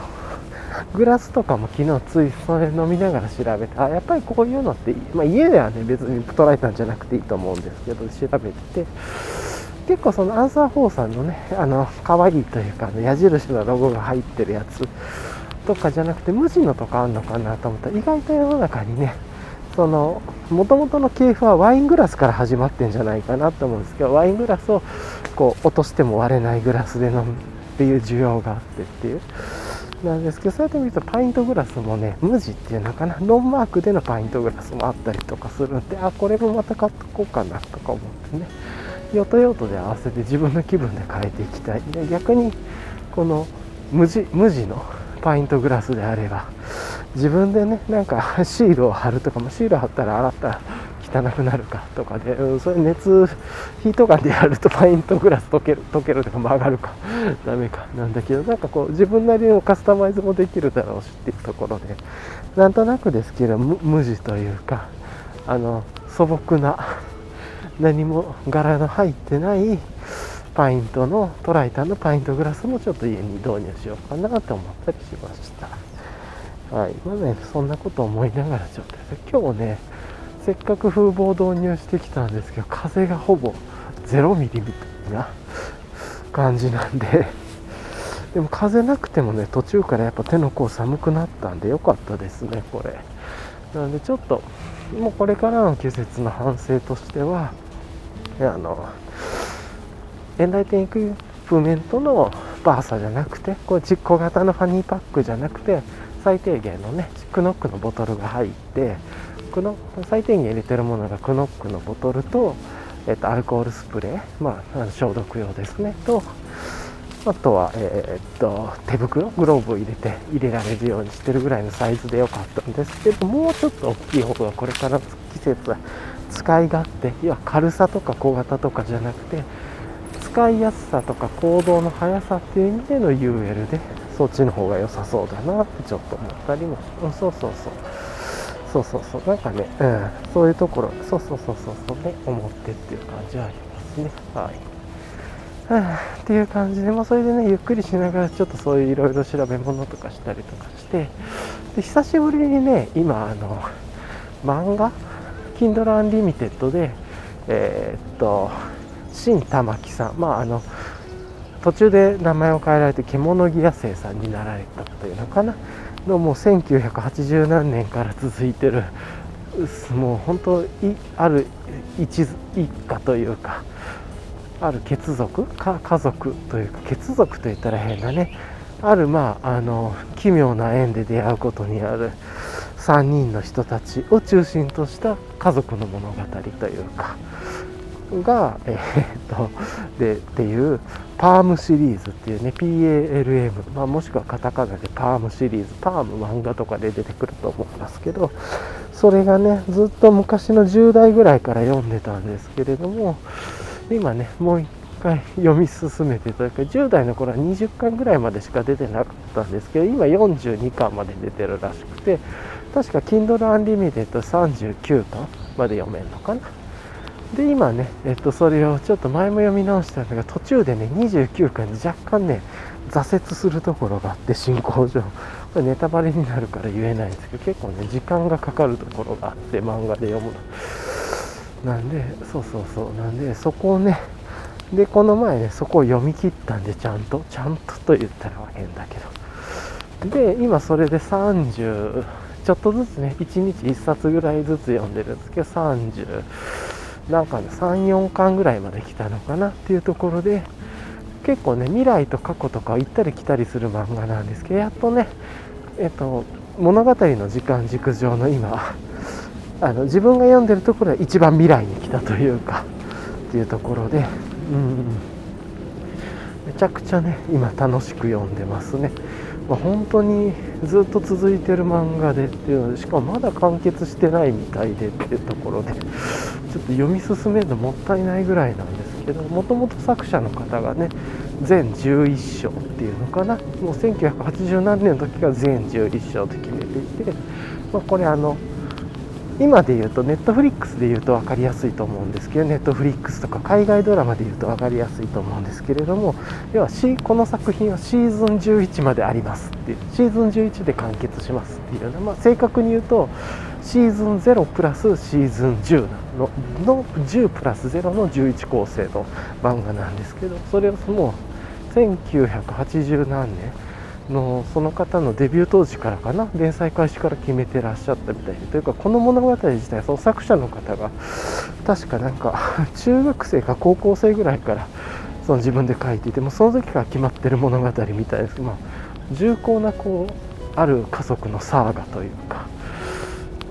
グラスとかも昨日ついそれ飲みながら調べてあやっぱりこういうのってまあ、家ではね別にトライタンじゃなくていいと思うんですけど調べてて結構そのアンサー4さんのねあの可愛いというか、ね、矢印のロゴが入ってるやつとかじゃなくて無地のとかあんのかなと思ったら意外と世の中にねその元々の系譜はワイングラスから始まってんじゃないかなと思うんですけどワイングラスをこう落としても割れないグラスで飲むっていう需要があってっていう。なんですけどそうやって見るとパイントグラスもね無地っていうのかなノンマークでのパイントグラスもあったりとかするんであこれもまた買っとこうかなとか思ってね用途用途で合わせて自分の気分で変えていきたい。で逆にこの無地無地のパイントグラスであれば自分でねなんかシールを貼るとかもシール貼ったら洗ったら汚くなるかとかで、うん、それ熱ヒートガンでやるとパイントグラス溶ける溶けるとか曲がるか。(laughs) ダメか。なんだけどなんかこう自分なりのカスタマイズもできるだろうしっていうところで。なんとなくですけど無地というかあの素朴な何も柄の入ってないパイントのトライタンのパイントグラスもちょっと家に導入しようかなと思ったりしました。はい。まあねそんなこと思いながらちょっと今日ねせっかく風防導入してきたんですけど風がほぼ0ミリみたいな感じなんで。でも風なくてもね途中からやっぱ手の甲寒くなったんで良かったですねこれ。なのでちょっともうこれからの季節の反省としてはあのエンライテンエクイプメントのバーサじゃなくてこう実行型のファニーパックじゃなくて最低限のねチックノックのボトルが入ってクノ最低限入れてるものがクノックのボトルと、えっと、アルコールスプレー、まあ、消毒用ですね。とあとは、えー、っと手袋グローブを入れて入れられるようにしてるぐらいのサイズでよかったんです。けどもうちょっと大きい方がこれからの季節は使い勝手要は軽さとか小型とかじゃなくて使いやすさとか行動の速さっていう意味での UL でそっちの方が良さそうだなってちょっと思ったりも、うん、そうそうそう。そうそうそう。なんかね、うん、そういうところそうそうそうそうそうね思ってっていう感じはありますね。はい。っていう感じで、まあ、それでねゆっくりしながらちょっとそういういろいろ調べ物とかしたりとかしてで久しぶりにね今あの漫画？Kindle Unlimited でえー、っと新玉木さん。まああの途中で名前を変えられて獣木野生さんになられたというのかな。のもう1980何年から続いてるもう本当ある一一家というかある血族か家族というか血族といったら変だね。あるまああの奇妙な縁で出会うことにある3人の人たちを中心とした家族の物語というか。が、えー、っとでっていうパームシリーズっていうね PALM、まあ、もしくはカタカナでパームシリーズ。パーム漫画とかで出てくると思いますけどそれがねずっと昔の10代ぐらいから読んでたんですけれども今ねもう一回読み進めてというか10代の頃は20巻ぐらいまでしか出てなかったんですけど今42巻まで出てるらしくて確か Kindle Unlimited 39巻まで読めるのかな。で今ね、えっと、それをちょっと前も読み直したんだが途中でね29巻に若干ね挫折するところがあって進行上。これネタバレになるから言えないんですけど結構ね時間がかかるところがあって漫画で読むの。なんでそうそうそう。なんでそこをねでこの前ねそこを読み切ったんでちゃんと。ちゃんとと言ったら変だけど。で今それで30ちょっとずつね1日1冊ぐらいずつ読んでるんですけど30なんか34巻ぐらいまで来たのかなっていうところで結構ね未来と過去とか行ったり来たりする漫画なんですけどやっとねえっと物語の時間軸上の今 (laughs) あの自分が読んでるところは一番未来に来たというかっていうところで、うん、めちゃくちゃね今楽しく読んでますね。まあ、本当にずっと続いてる漫画でっていうのでしかもまだ完結してないみたいでっていうところでちょっと読み進めるのもったいないぐらいなんですけどもともと作者の方がね全11章っていうのかなもう1980何年の時から全11章って決めていて、まあ、これあの今で言うとネットフリックスで言うと分かりやすいと思うんですけどネットフリックスとか海外ドラマで言うと分かりやすいと思うんですけれども要は、C、この作品はシーズン11までありますっていうシーズン11で完結しますっていうような、まあ、正確に言うとシーズン0プラスシーズン10のの10プラス0の11構成の漫画なんですけどそれをもう1980何年のその方のデビュー当時からかな連載開始から決めてらっしゃったみたいでというかこの物語自体その作者の方が確かなんか中学生か高校生ぐらいからその自分で書いていてもその時から決まってる物語みたいです、まあ、重厚なこうある家族のサーガというか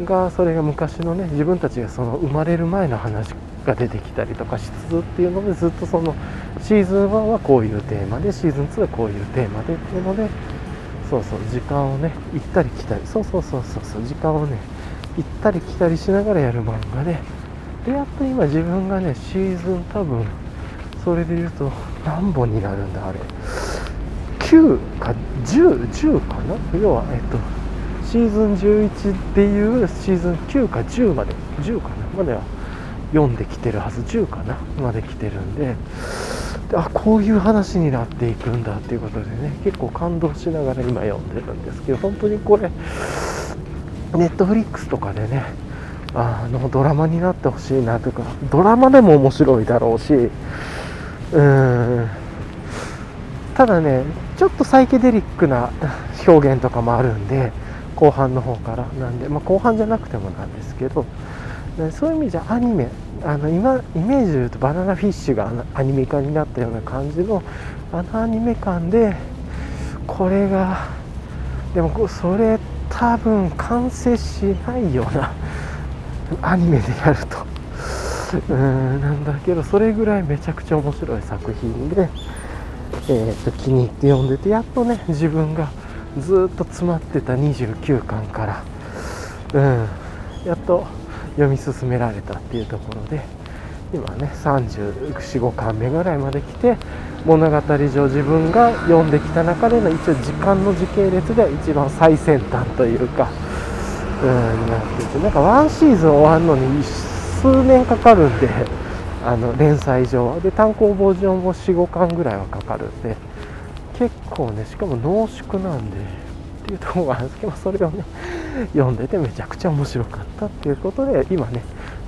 がそれが昔のね自分たちがその生まれる前の話が出てきたりとかしつつっていうのでずっとそのシーズン1はこういうテーマでシーズン2はこういうテーマでっていうのでそうそう時間をね行ったり来たりそうそうそうそうそう時間をね行ったり来たりしながらやる漫画ででやっと今自分がねシーズン多分それで言うと何本になるんだあれ。9か1010 10かな？要はえっとシーズン11でいうシーズン9か10まで。10かな？までは。読んできてるはず10かなまで来てるんで。であこういう話になっていくんだっていうことでね結構感動しながら今読んでるんですけど本当にこれネットフリックスとかでねあのドラマになってほしいなというかドラマでも面白いだろうしうーん。ただねちょっとサイケデリックな表現とかもあるんで後半の方からなんで、まあ、後半じゃなくてもなんですけどそういう意味じゃアニメあの今イメージで言うとバナナフィッシュがアニメ化になったような感じのあのアニメ感でこれがでもそれ多分完成しないようなアニメでやると。うんなんだけどそれぐらいめちゃくちゃ面白い作品で、えー、と気に入って読んでてやっとね自分がずっと詰まってた29巻から。うんやっと読み進められたっていうところで今ね345巻目ぐらいまで来て物語上自分が読んできた中での一応時間の時系列では一番最先端というかうんなっていてなんかワンシーズン終わるのに数年かかるんであの連載上は。で単行本上も45巻ぐらいはかかるんで結構ねしかも濃縮なんでていうところがあるんですけどそれをね (laughs) 読んでてめちゃくちゃ面白かったっていうことで今ね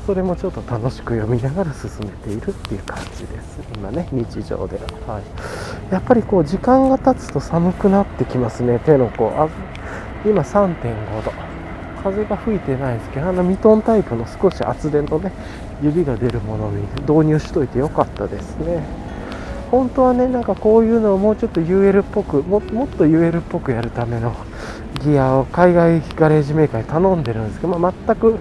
それもちょっと楽しく読みながら進めているっていう感じです。今ね日常では、はい、やっぱりこう時間が経つと寒くなってきますね手の甲。あ今3.5度。風が吹いてないですけどあのミトンタイプの少し厚手のね指が出るものに導入しといてよかったですね。本当はねなんかこういうのをもうちょっと UL っぽくももっと UL っぽくやるためのギアを海外ガレージメーカーに頼んでるんですけど、まあ、全く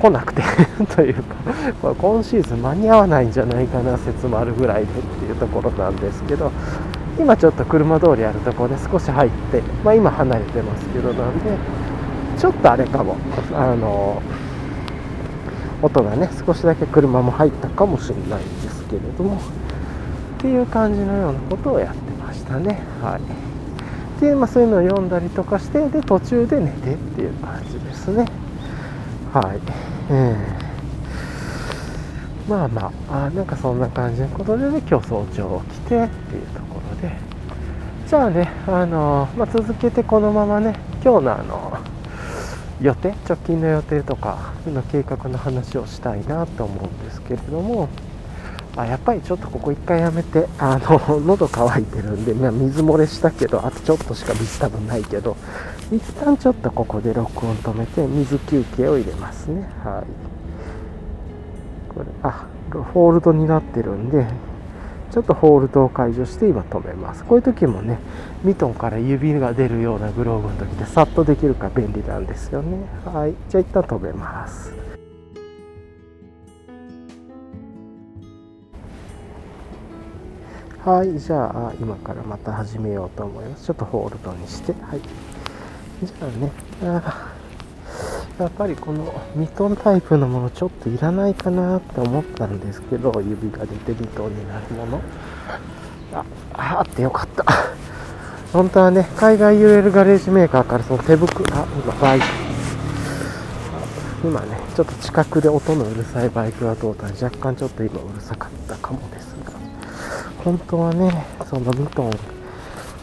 来なくて (laughs) というかこれ今シーズン間に合わないんじゃないかな説もあるぐらいでっていうところなんですけど今ちょっと車通りあるところで少し入って、まあ、今離れてますけどなんでちょっとあれかも。あの音がね少しだけ車も入ったかもしれないんですけれども。っていう感じのようなことをやってましたね。はい。で、まあ、そういうのを読んだりとかしてで途中で寝てっていう感じですね。はい。えー、まあまああなんかそんな感じのことで、ね、今日早朝起きてっていうところで。じゃあねあのまあ、続けてこのままね今日のあの予定直近の予定とかの計画の話をしたいなと思うんですけれども。あやっぱりちょっとここ一回やめてあの (laughs) 喉乾いてるんで、まあ、水漏れしたけどあとちょっとしか水多分ないけど一旦ちょっとここで録音止めて水休憩を入れますね。はい。これあホールドになってるんでちょっとホールドを解除して今止めます。こういう時もねミトンから指が出るようなグローブの時でさっとできるから便利なんですよね。はい。じゃあ一旦止めます。はいじゃあ今からまた始めようと思います。ちょっとホールドにして。はい。じゃあねあやっぱりこのミトンタイプのものちょっといらないかなって思ったんですけど指が出てミトンになるもの。ああってよかった。本当はね海外 UL ガレージメーカーからその手袋あ今バイク。今ねちょっと近くで音のうるさいバイクが通ったら若干ちょっと今うるさかったかもです。本当はねそのミトン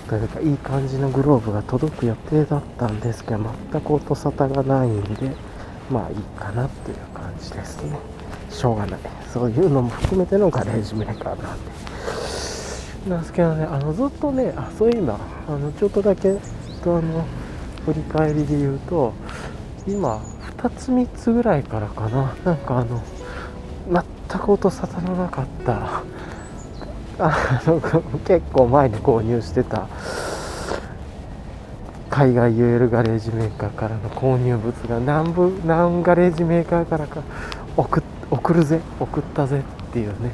というかいい感じのグローブが届く予定だったんですけど全く音沙汰がないんでまあいいかなっていう感じですね。しょうがない。そういうのも含めてのガレージメーカーなんで。なんですけどねあのずっとねあそういえばあのちょっとだけとあの振り返りで言うと今2つ3つぐらいからかな。なんかあの全く音沙汰のなかったあ (laughs) の結構前に購入してた海外 UL ガレージメーカーからの購入物が南部南ガレージメーカーからか送送るぜ送ったぜっていうね、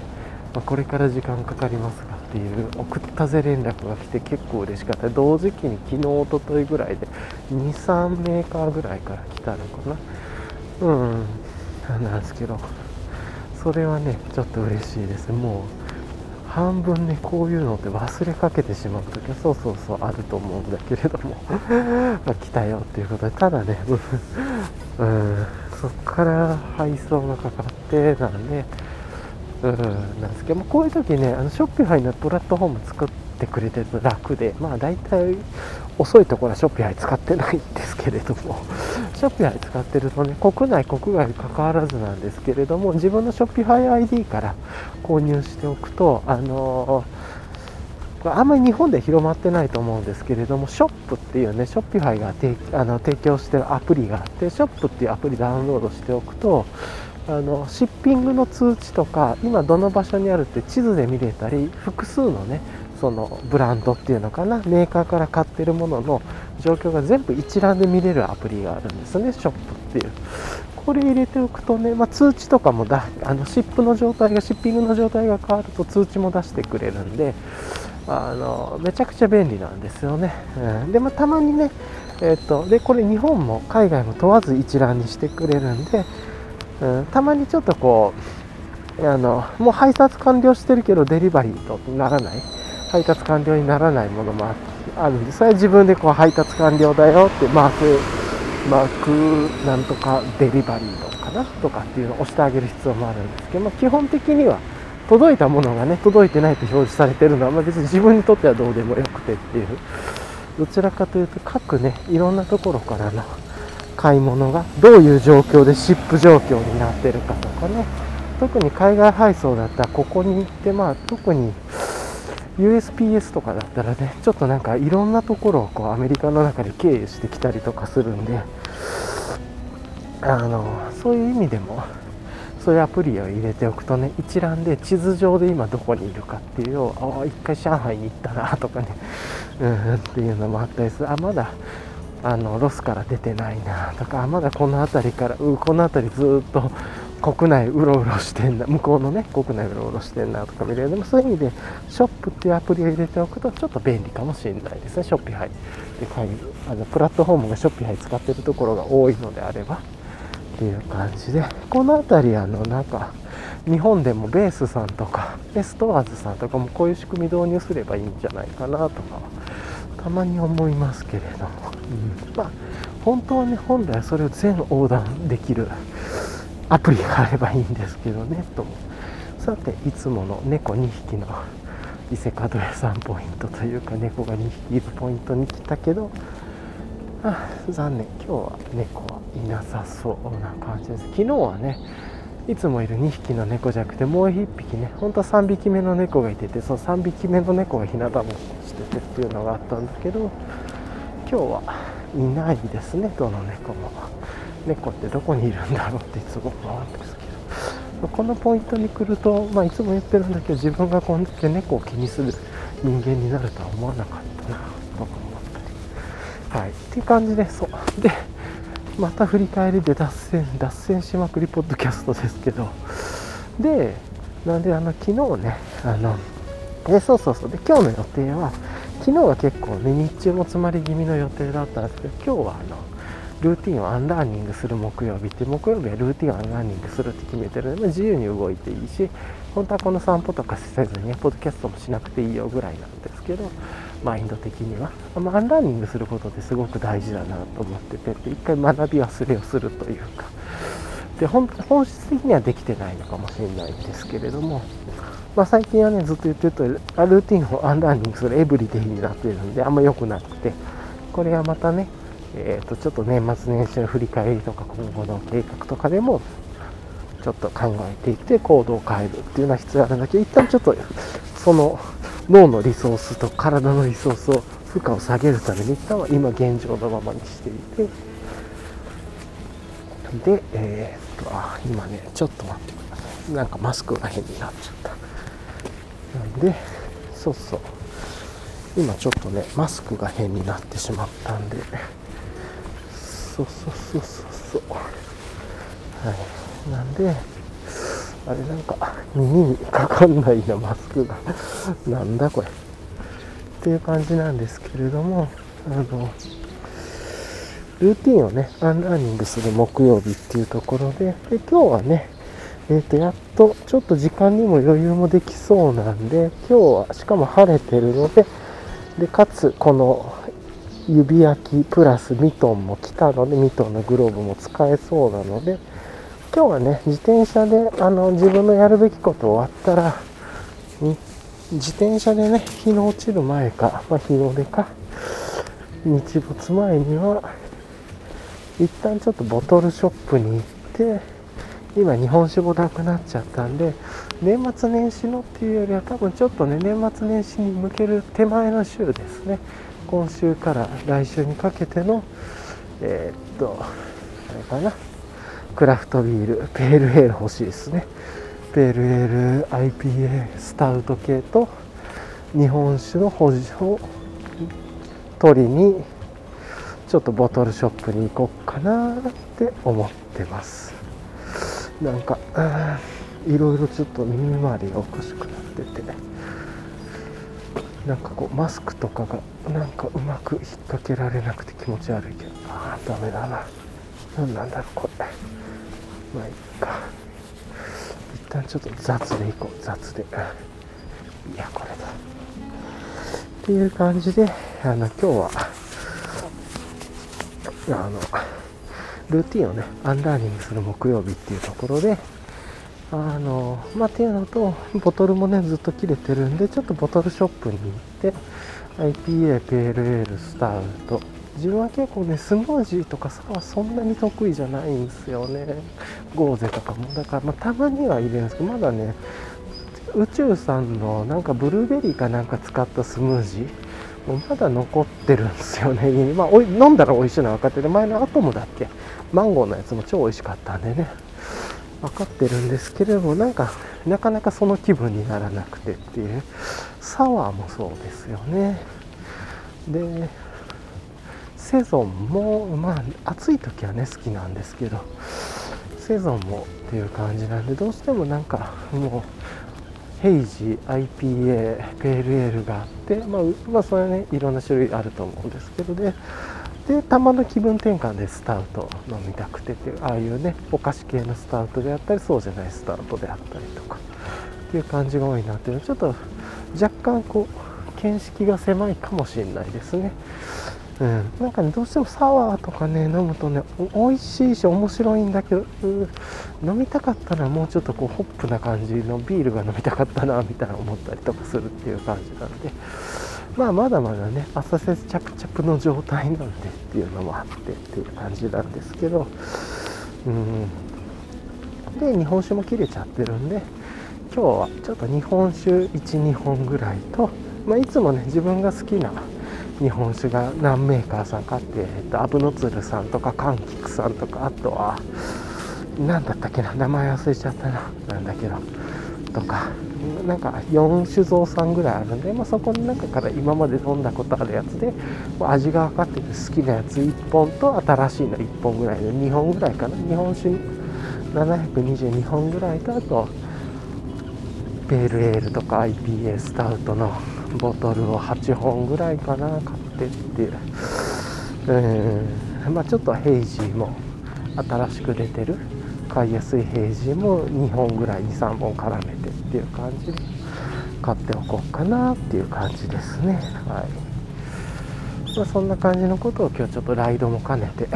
まあ、これから時間かかりますがっていう送ったぜ連絡が来て結構嬉しかった。同時期に昨日おとといぐらいで23メーカーぐらいから来たのかな。うんなんですけど。それはねちょっと嬉しいです。もう半分ねこういうのって忘れかけてしまう時はそうそうそうあると思うんだけれども (laughs) ま来たよっていうことでただね (laughs) うんそっから配送がかかってなんでうんなんですけどもこういう時ねあのショッピファイのプラットフォーム作ってくれてると楽でまあ大体遅いところはショッピファイ使ってないんですけれどもShopify 使ってるとね、国内、国外かかわらずなんですけれども、自分の Shopify ID から購入しておくと、あのー、あんまり日本で広まってないと思うんですけれども、ショップっていうね、 Shopify が提あの提供してるアプリがあって、ショップっていうアプリダウンロードしておくと、あの shipping の通知とか、今どの場所にあるって地図で見れたり、複数のね、そのブランドっていうのかなメーカーから買ってるものの状況が全部一覧で見れるアプリがあるんですねショップっていう。これ入れておくとね、まあ、通知とかもだあのシップの状態がシッピングの状態が変わると通知も出してくれるんであのめちゃくちゃ便利なんですよね、うん、でもたまにねえーと、でこれ日本も海外も問わず一覧にしてくれるんで、うん、たまにちょっとこうあのもう配達完了してるけどデリバリーとならない。配達完了にならないものもあるんでそれは自分でこう配達完了だよってマークマークなんとかデリバリーとかなとかっていうのを押してあげる必要もあるんですけど、まあ、基本的には届いたものがね届いてないと表示されてるのは、まあ、別に自分にとってはどうでもよくてっていう。どちらかというと各ねいろんなところからの買い物がどういう状況でシップ状況になってるかとかね。特に海外配送だったらここに行ってまあ特に USPS とかだったらねちょっとなんかいろんなところをこうアメリカの中で経由してきたりとかするんであのそういう意味でもそういうアプリを入れておくとね一覧で地図上で今どこにいるかっていうのをあ一回上海に行ったなとかね (laughs) うんっていうのもあったりする。あまだあのロスから出てないなとかまだこの辺りからうこの辺りずっと国内うろうろしてんな向こうのね国内うろうろしてんなとか見れる。でもそういう意味でショップっていうアプリを入れておくとちょっと便利かもしれないですね。 Shopify であのプラットフォームが Shopify 使ってるところが多いのであればっていう感じで。この辺りあのなんか日本でもベースさんとか STORES さんとかもこういう仕組み導入すればいいんじゃないかなとかたまに思いますけれども、うん、まあ本当はね本来それを全横断できるアプリがあればいいんですけどね。と。さていつもの猫2匹の伊勢門屋さんポイントというか猫が2匹いるポイントに来たけどあ残念。今日は猫はいなさそうな感じです。昨日はねいつもいる2匹の猫じゃなくてもう1匹ね本当は3匹目の猫がいててその3匹目の猫がひなたぼっこしててっていうのがあったんだけど今日はいないですねどの猫も。猫ってどこにいるんだろうっていつも思うんですけど。(laughs) このポイントに来ると、まあ、いつも言ってるんだけど自分がこんだけ猫を気にする人間になるとは思わなかったなとか思ったり。はい。っていう感じでそう。(laughs) でまた振り返りで脱線脱線しまくりポッドキャストですけど。でなんであの昨日ねあのえそうそうそう。で今日の予定は昨日は結構ね日中も詰まり気味の予定だったんですけど今日はあのルーティンを unlearning する木曜日って木曜日はルーティンを unlearning するって決めてるので、まあ、自由に動いていいし本当はこの散歩とかせずにポッドキャストもしなくていいよぐらいなんですけどマインド的には、まあ、 unlearning することってすごく大事だなと思ってて一回学び忘れをするというか。で本質的にはできてないのかもしれないんですけれども、まあ、最近はねずっと言ってるとルーティンを unlearning する everyday になってるんであんま良くなくてこれがまたねえー、とちょっと年末年始の振り返りとか今後の計画とかでもちょっと考えていって行動を変えるっていうのは必要あるんだけど一旦ちょっとその脳のリソースと体のリソースを負荷を下げるために一旦は今現状のままにしていてでえー、っとあ今ねちょっと待ってくださいなんかマスクが変になっちゃった。なんでそうそう。今ちょっとねマスクが変になってしまったんでそうそうそうそうそう。はい。なんであれなんか耳にかかんないなマスクが。なんだこれ。っていう感じなんですけれどもあのルーティンをね unlearning する木曜日っていうところでで今日はねえっ、ー、とやっとちょっと時間にも余裕もできそうなんで今日はしかも晴れてるのででかつこの指切りプラスミトンも来たのでミトンのグローブも使えそうなので今日はね自転車であの自分のやるべきこと終わったら自転車でね日の落ちる前か、まあ、日の出か日没前には一旦ちょっとボトルショップに行って今日本酒もなくなっちゃったんで年末年始のっていうよりは多分ちょっとね年末年始に向ける手前の週ですね。今週から来週にかけてのえー、っとあれかな。クラフトビールペールエール欲しいですね。ペールエール IPA スタウト系と日本酒の補助を取りにちょっとボトルショップに行こうかなって思ってます。なんかいろいろちょっと耳周りがおかしくなってて。なんかこうマスクとかがなんかうまく引っ掛けられなくて気持ち悪いけど。ああダメだな。何なんだろうこれ。まあいいか。一旦ちょっと雑でいこう。雑で。いやこれだ。っていう感じであの今日はあのルーティンをね unlearning する木曜日っていうところであのまあ、っていうのと、ボトルもね、ずっと切れてるんで、ちょっとボトルショップに行って、IPA、ペールエール、スタウト。自分は結構ね、スムージーとかさはそんなに得意じゃないんですよね。ゴーゼとかも。だから、まあ、たまには入れるんですけど、まだね、宇宙さんのなんかブルーベリーかなんか使ったスムージー、もうまだ残ってるんですよね。まあ、飲んだら美味しいのは分かってて、前のアトムだっけ？マンゴーのやつも超美味しかったんでね。分かってるんですけれどもなんかなかなかその気分にならなくてっていうサワーもそうですよね。でセゾンもまあ暑い時はね好きなんですけどセゾンもっていう感じなんでどうしてもなんかもうヘイジ IPA ペールエールがあって、まあ、まあそれはねいろんな種類あると思うんですけどででたまの気分転換でスタウト飲みたくてっていうああいうねお菓子系のスタウトであったりそうじゃないスタウトであったりとかっていう感じが多いなっていうのはちょっと若干こう見識が狭いかもしれないですね。うん、なんかねどうしてもサワーとかね飲むとね美味しいし面白いんだけど飲みたかったらもうちょっとこうホップな感じのビールが飲みたかったなみたいな思ったりとかするっていう感じなんでまあまだまだね浅瀬チャプチャプの状態なんでっていうのもあってっていう感じなんですけどうん。で日本酒も切れちゃってるんで今日はちょっと日本酒12本ぐらいと、まあ、いつもね自分が好きな日本酒が何メーカーさんかって、えっと、アブノツルさんとか柑橘さんとかあとは何だったっけな名前忘れちゃったななんだけどとかなんか4酒造さんぐらいあるんで、まあ、そこの中から今まで飲んだことあるやつで味が分かってて好きなやつ1本と新しいの1本ぐらいで2本ぐらいかな。日本酒722本ぐらいとあとペールエールとか IPA スタウトのボトルを8本ぐらいかな買ってって。いううん。まあちょっとヘイジーも新しく出てる。買いやすいヘイジーも2本ぐらい23本絡めてっていう感じで買っておこうかなっていう感じですね。はい。まあ、そんな感じのことを今日ちょっとライドも兼ねて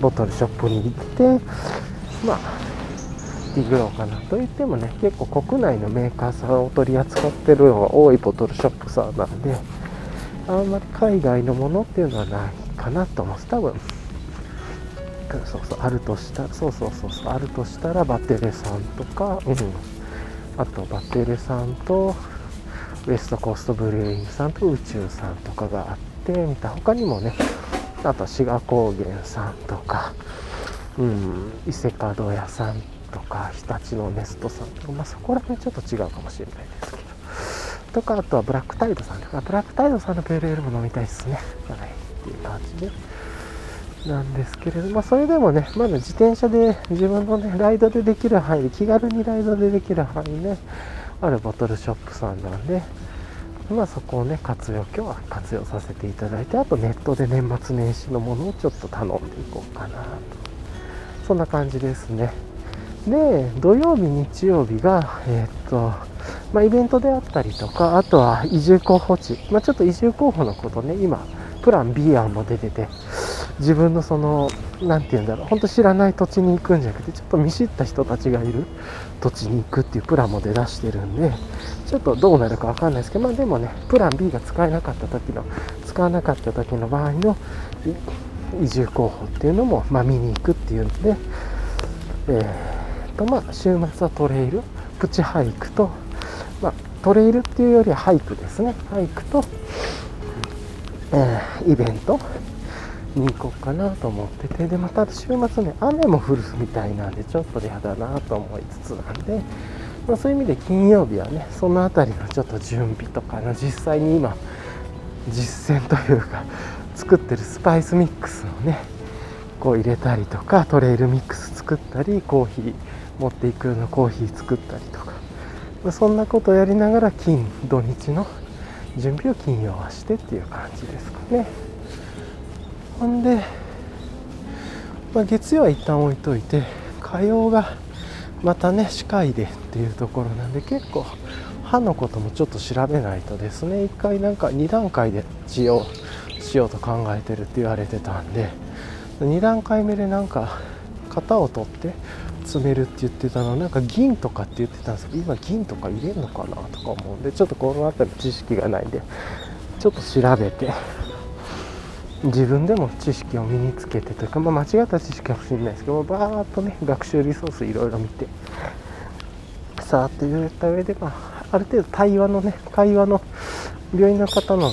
ボトルショップに行ってまあディグローかなといってもね結構国内のメーカーさんを取り扱ってるのが多いボトルショップさんなんであんまり海外のものっていうのはないかなと思うんです。多分そうそうあるとしたそうそうそうそうあるとしたらバテレさんとかうん。あとバテレさんとウエストコーストブルーインさんと宇宙さんとかがあってみた他にもねあと志賀高原さんとかうん。伊勢門屋さんとか日立のネストさんとか、まあ、そこら辺ちょっと違うかもしれないですけど。とかあとはブラックタイドさんとか。ブラックタイドさんのペールエルも飲みたいですね。はい。っていう感じで。なんですけれども、まあ、それでもね、まだ自転車で自分のね、ライドでできる範囲で、気軽にライドでできる範囲ね、あるボトルショップさんなんで、まあそこをね、活用、今日は活用させていただいて、あとネットで年末年始のものをちょっと頼んでいこうかなと。そんな感じですね。で、土曜日、日曜日が、えー、っと、まあ、イベントであったりとか、あとは移住候補地、まあ、ちょっと移住候補のことね、今、プラン B 案も出てて、自分のその何て言うんだろう本当知らない土地に行くんじゃなくてちょっと見知った人たちがいる土地に行くっていうプランも出だしてるんでちょっとどうなるか分かんないですけどまあでもねプラン B が使えなかった時の使わなかった時の場合の移住候補っていうのも、まあ、見に行くっていうんで、えー、とまあ週末はトレイルプチハイクと、まあ、トレイルっていうよりはハイクですね。ハイクと、えー、イベント。に行こうかなと思っててでまた週末ね雨も降るみたいなんでちょっと嫌だなと思いつつなんで、まあ、そういう意味で金曜日はねその辺りのちょっと準備とかの実際に今実践というか作ってるスパイスミックスをねこう入れたりとかトレイルミックス作ったりコーヒー持っていくようなコーヒー作ったりとか、まあ、そんなことをやりながら金土日の準備を金曜はしてっていう感じですかね。ほんで、まあ、月曜は一旦置いといて火曜がまたね歯科医でっていうところなんで結構歯のこともちょっと調べないとですね1回なんか2段階で治療しようと考えてるって言われてたんで2段階目でなんか型を取って詰めるって言ってたのなんか銀とかって言ってたんですけど今銀とか入れるのかなとか思うんでちょっとこの辺り知識がないんでちょっと調べて自分でも知識を身につけてというか、まあ、間違った知識かもしれないですけどバーッとね学習リソースいろいろ見てさあって言った上で、まあ、ある程度対話のね会話の病院の方の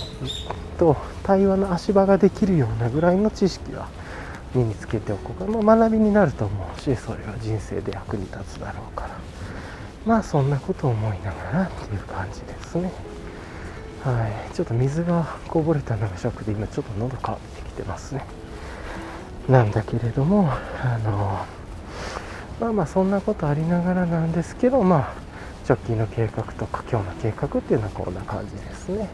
と対話の足場ができるようなぐらいの知識は身につけておこうか、まあ、学びになると思うしそれは人生で役に立つだろうからまあそんなことを思いながらっていう感じですね。はい、ちょっと水がこぼれたのがショックで今ちょっと喉乾いてきてますね。なんだけれどもあのまあまあそんなことありながらなんですけどまあ直近の計画とか今日の計画っていうのはこんな感じですね。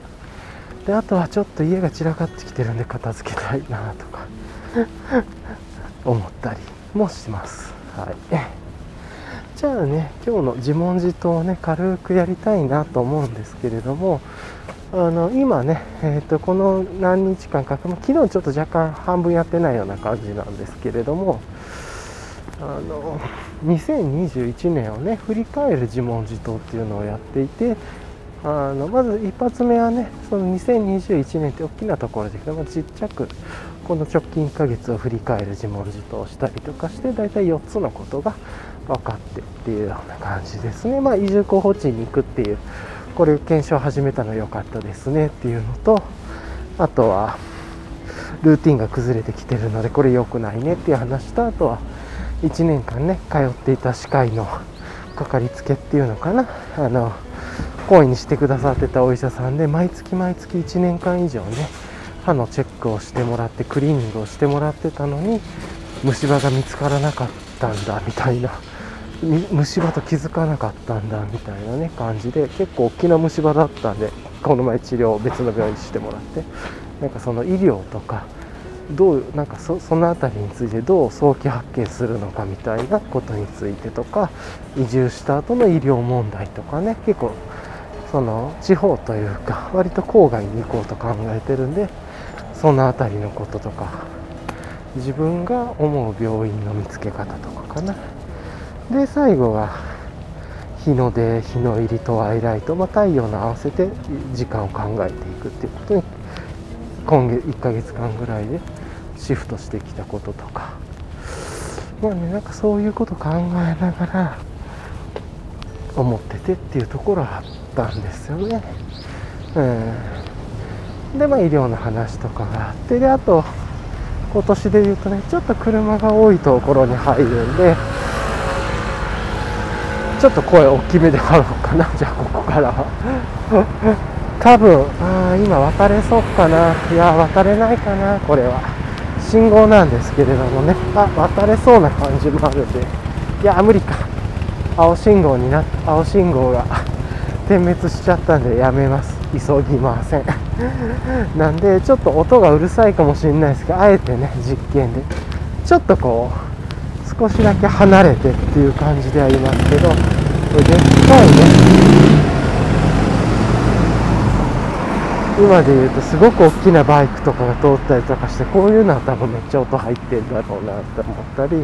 であとはちょっと家が散らかってきてるんで片付けたいなとか思ったりもします。はい。じゃあね今日の自問自答をね軽くやりたいなと思うんですけれどもあの今ね、えーと、この何日間か、昨日ちょっと若干半分やってないような感じなんですけれども、あの2021年をね振り返る自問自答っていうのをやっていてあのまず一発目はねその2021年って大きなところでちっちゃくこの直近1ヶ月を振り返る自問自答をしたりとかして大体4つのことが分かってっていうような感じですね。まあ移住候補地に行くっていうこれ検証始めたの良かったですねっていうのとあとはルーティンが崩れてきてるのでこれ良くないねっていう話とあとは1年間ね通っていた歯科医のかかりつけっていうのかな。あの懇意にしてくださってたお医者さんで毎月毎月1年間以上ね歯のチェックをしてもらってクリーニングをしてもらってたのに虫歯が見つからなかったんだみたいな虫歯と気づかなかったんだみたいなね感じで結構大きな虫歯だったんでこの前治療を別の病院にしてもらってなんかその医療とかどうなんかそその辺りについてどう早期発見するのかみたいなことについてとか移住した後の医療問題とかね結構その地方というか割と郊外に行こうと考えてるんでその辺りのこととか自分が思う病院の見つけ方とかかな。で最後が日の出日の入りとワイライト、まあ、太陽の合わせて時間を考えていくっていうことに今月1ヶ月間ぐらいでシフトしてきたこととかまあねなんかそういうこと考えながら思っててっていうところはあったんですよね。うん、でまあ医療の話とかがあってであと今年で言うとねちょっと車が多いところに入るんでちょっと声大きめで貼ろうかなじゃあここからは。多分あ今渡れそうかな。いや渡れないかなこれは。信号なんですけれどもね。あ渡れそうな感じもあるんで。いや無理か。青信号にな青信号が (laughs) 点滅しちゃったんでやめます。急ぎません。(laughs) なんでちょっと音がうるさいかもしれないですけどあえてね実験で。ちょっとこう少しだけ離れてっていう感じでありますけど。これでっかいね今で言うとすごく大きなバイクとかが通ったりとかしてこういうのは多分めっちゃ音入ってんだろうなって思ったり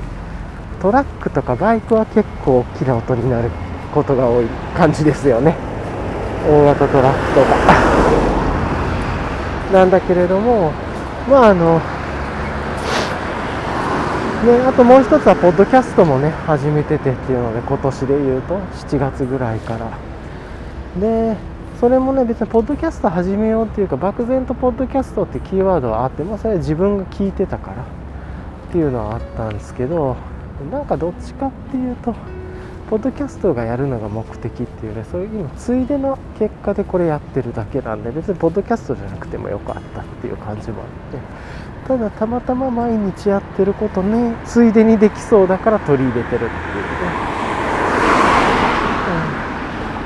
トラックとかバイクは結構大きな音になることが多い。感じですよね。大型トラックとか。(laughs) なんだけれどもまああのね、あともう一つは、ポッドキャストもね、始めててっていうので、今年で言うと、7月ぐらいから。で、それもね別にポッドキャスト始めようっていうか漠然とポッドキャストってキーワードはあって、まあ、それは自分が聞いてたからっていうのはあったんですけどなんかどっちかっていうとポッドキャストがやるのが目的っていうねそういう今ついでの結果でこれやってるだけなんで別にポッドキャストじゃなくてもよかったっていう感じもあってただたまたま毎日やってることねついでにできそうだから取り入れてるっていうね。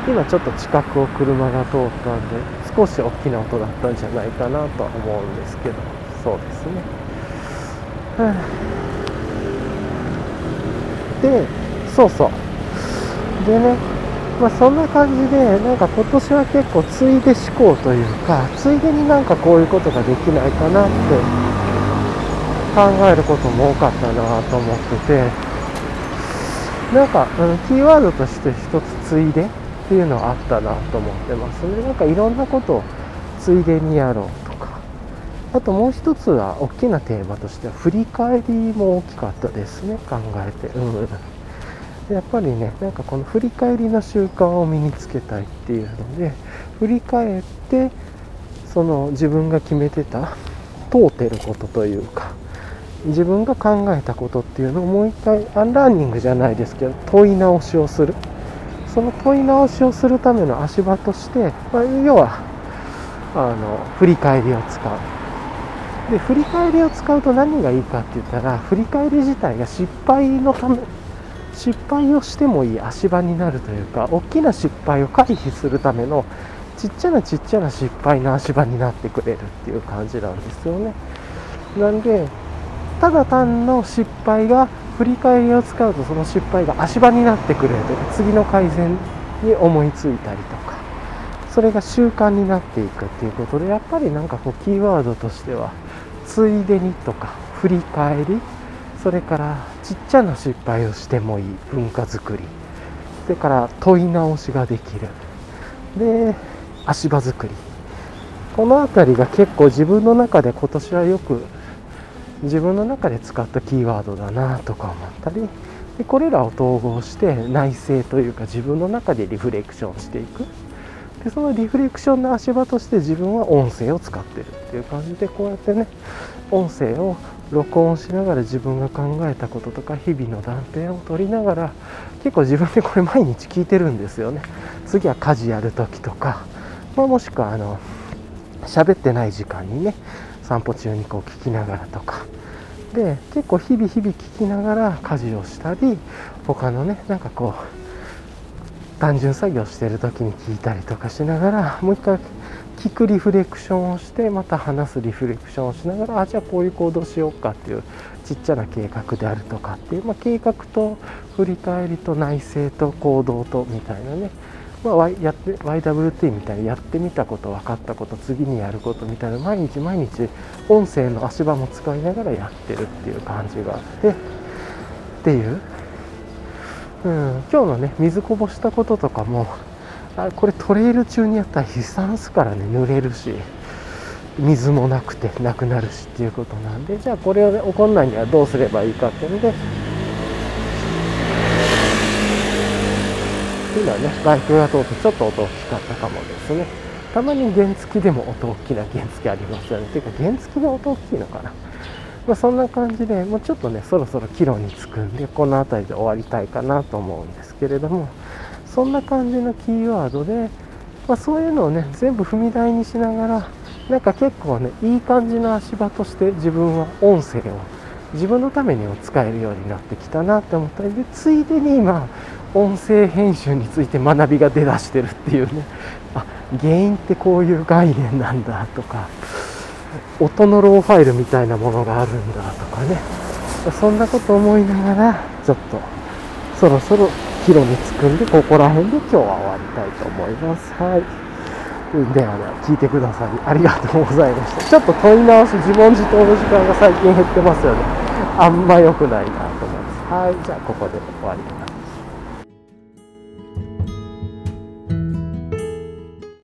今ちょっと近くを車が通ったんで少し大きな音だったんじゃないかなとは思うんですけど。そうですね、はあ、でそうそう。でねまあそんな感じでなんか今年は結構ついで思考というかついでになんかこういうことができないかなって考えることも多かったなと思っててなんか、うん、キーワードとして一つついでっていうのはあったなと思ってますね。なんかいろんなことをついでにやろうとか。あともう一つは大きなテーマとしては振り返りも大きかったですね。考えてうんやっぱりねなんかこの振り返りの習慣を身につけたいっていうので振り返ってその自分が決めてた通ってることというか自分が考えたことっていうのをもう一回アンラーニングじゃないですけど問い直しをする。その問い直しをするための足場として、まあ、要はあの振り返りを使う。で振り返りを使うと何がいいかって言ったら振り返り自体が失敗のため失敗をしてもいい足場になるというか大きな失敗を回避するためのちっちゃなちっちゃな失敗の足場になってくれるっていう感じなんですよね。なんでただ単の失敗が振り返りを使うとその失敗が足場になってくれるというか次の改善に思いついたりとかそれが習慣になっていくっていうことでやっぱりなんかこうキーワードとしてはついでにとか振り返りそれからちっちゃな失敗をしてもいい文化づくり。それから問い直しができる。で足場作り。この辺りが結構自分の中で今年はよく自分の中で使ったキーワードだなとか思ったりでこれらを統合して内省というか自分の中でリフレクションしていく。でそのリフレクションの足場として自分は音声を使ってるっていう感じでこうやってね音声を録音しながら自分が考えたこととか日々の断片を取りながら結構自分でこれ毎日聞いてるんですよね。次は家事やる時とか、まあ、もしくはあの喋ってない時間にね散歩中にこう聞きながらとか。で結構日々日々聞きながら家事をしたり他のねなんかこう単純作業してる時に聞いたりとかしながらもう一回聞くリフレクションをしてまた話すリフレクションをしながらあじゃあこういう行動しようかっていうちっちゃな計画であるとかっていう、まあ、計画と振り返りと内省と行動とみたいなねまあ、y やって YWT みたいにやってみたこと分かったこと次にやることみたいな毎日毎日音声の足場も使いながらやってるっていう感じがあってっていう、うん、今日のね水こぼしたこととかもあこれトレイル中にやったら飛散すからね濡れるし水もなくてなくなるしっていうことなんでじゃあこれを、ね、起こんないにはどうすればいいかっていうので今ねバイクが通ってちょっと音大きかったかもですね。たまに原付でも音大きな原付ありますよね。ていうか原付が音大きいのかな。まあ、そんな感じでもうちょっとねそろそろ帰路に着くんでこの辺りで終わりたいかなと思うんですけれども。そんな感じのキーワードで、まあ、そういうのをね全部踏み台にしながらなんか結構ねいい感じの足場として自分は音声を自分のためにも使えるようになってきたなって思ったりでついでに今音声編集について学びが出だしてるっていうね。あ原因ってこういう概念なんだとか音のローファイルみたいなものがあるんだとかね。そんなこと思いながらちょっとそろそろ帰路に着くんでここら辺で今日は終わりたいと思います。はい。ではでは聞いてくださりありがとうございました。ちょっと問い直し自問自答の時間が最近減ってますよね。あんま良くないなと思います。はい。じゃあここで終わります。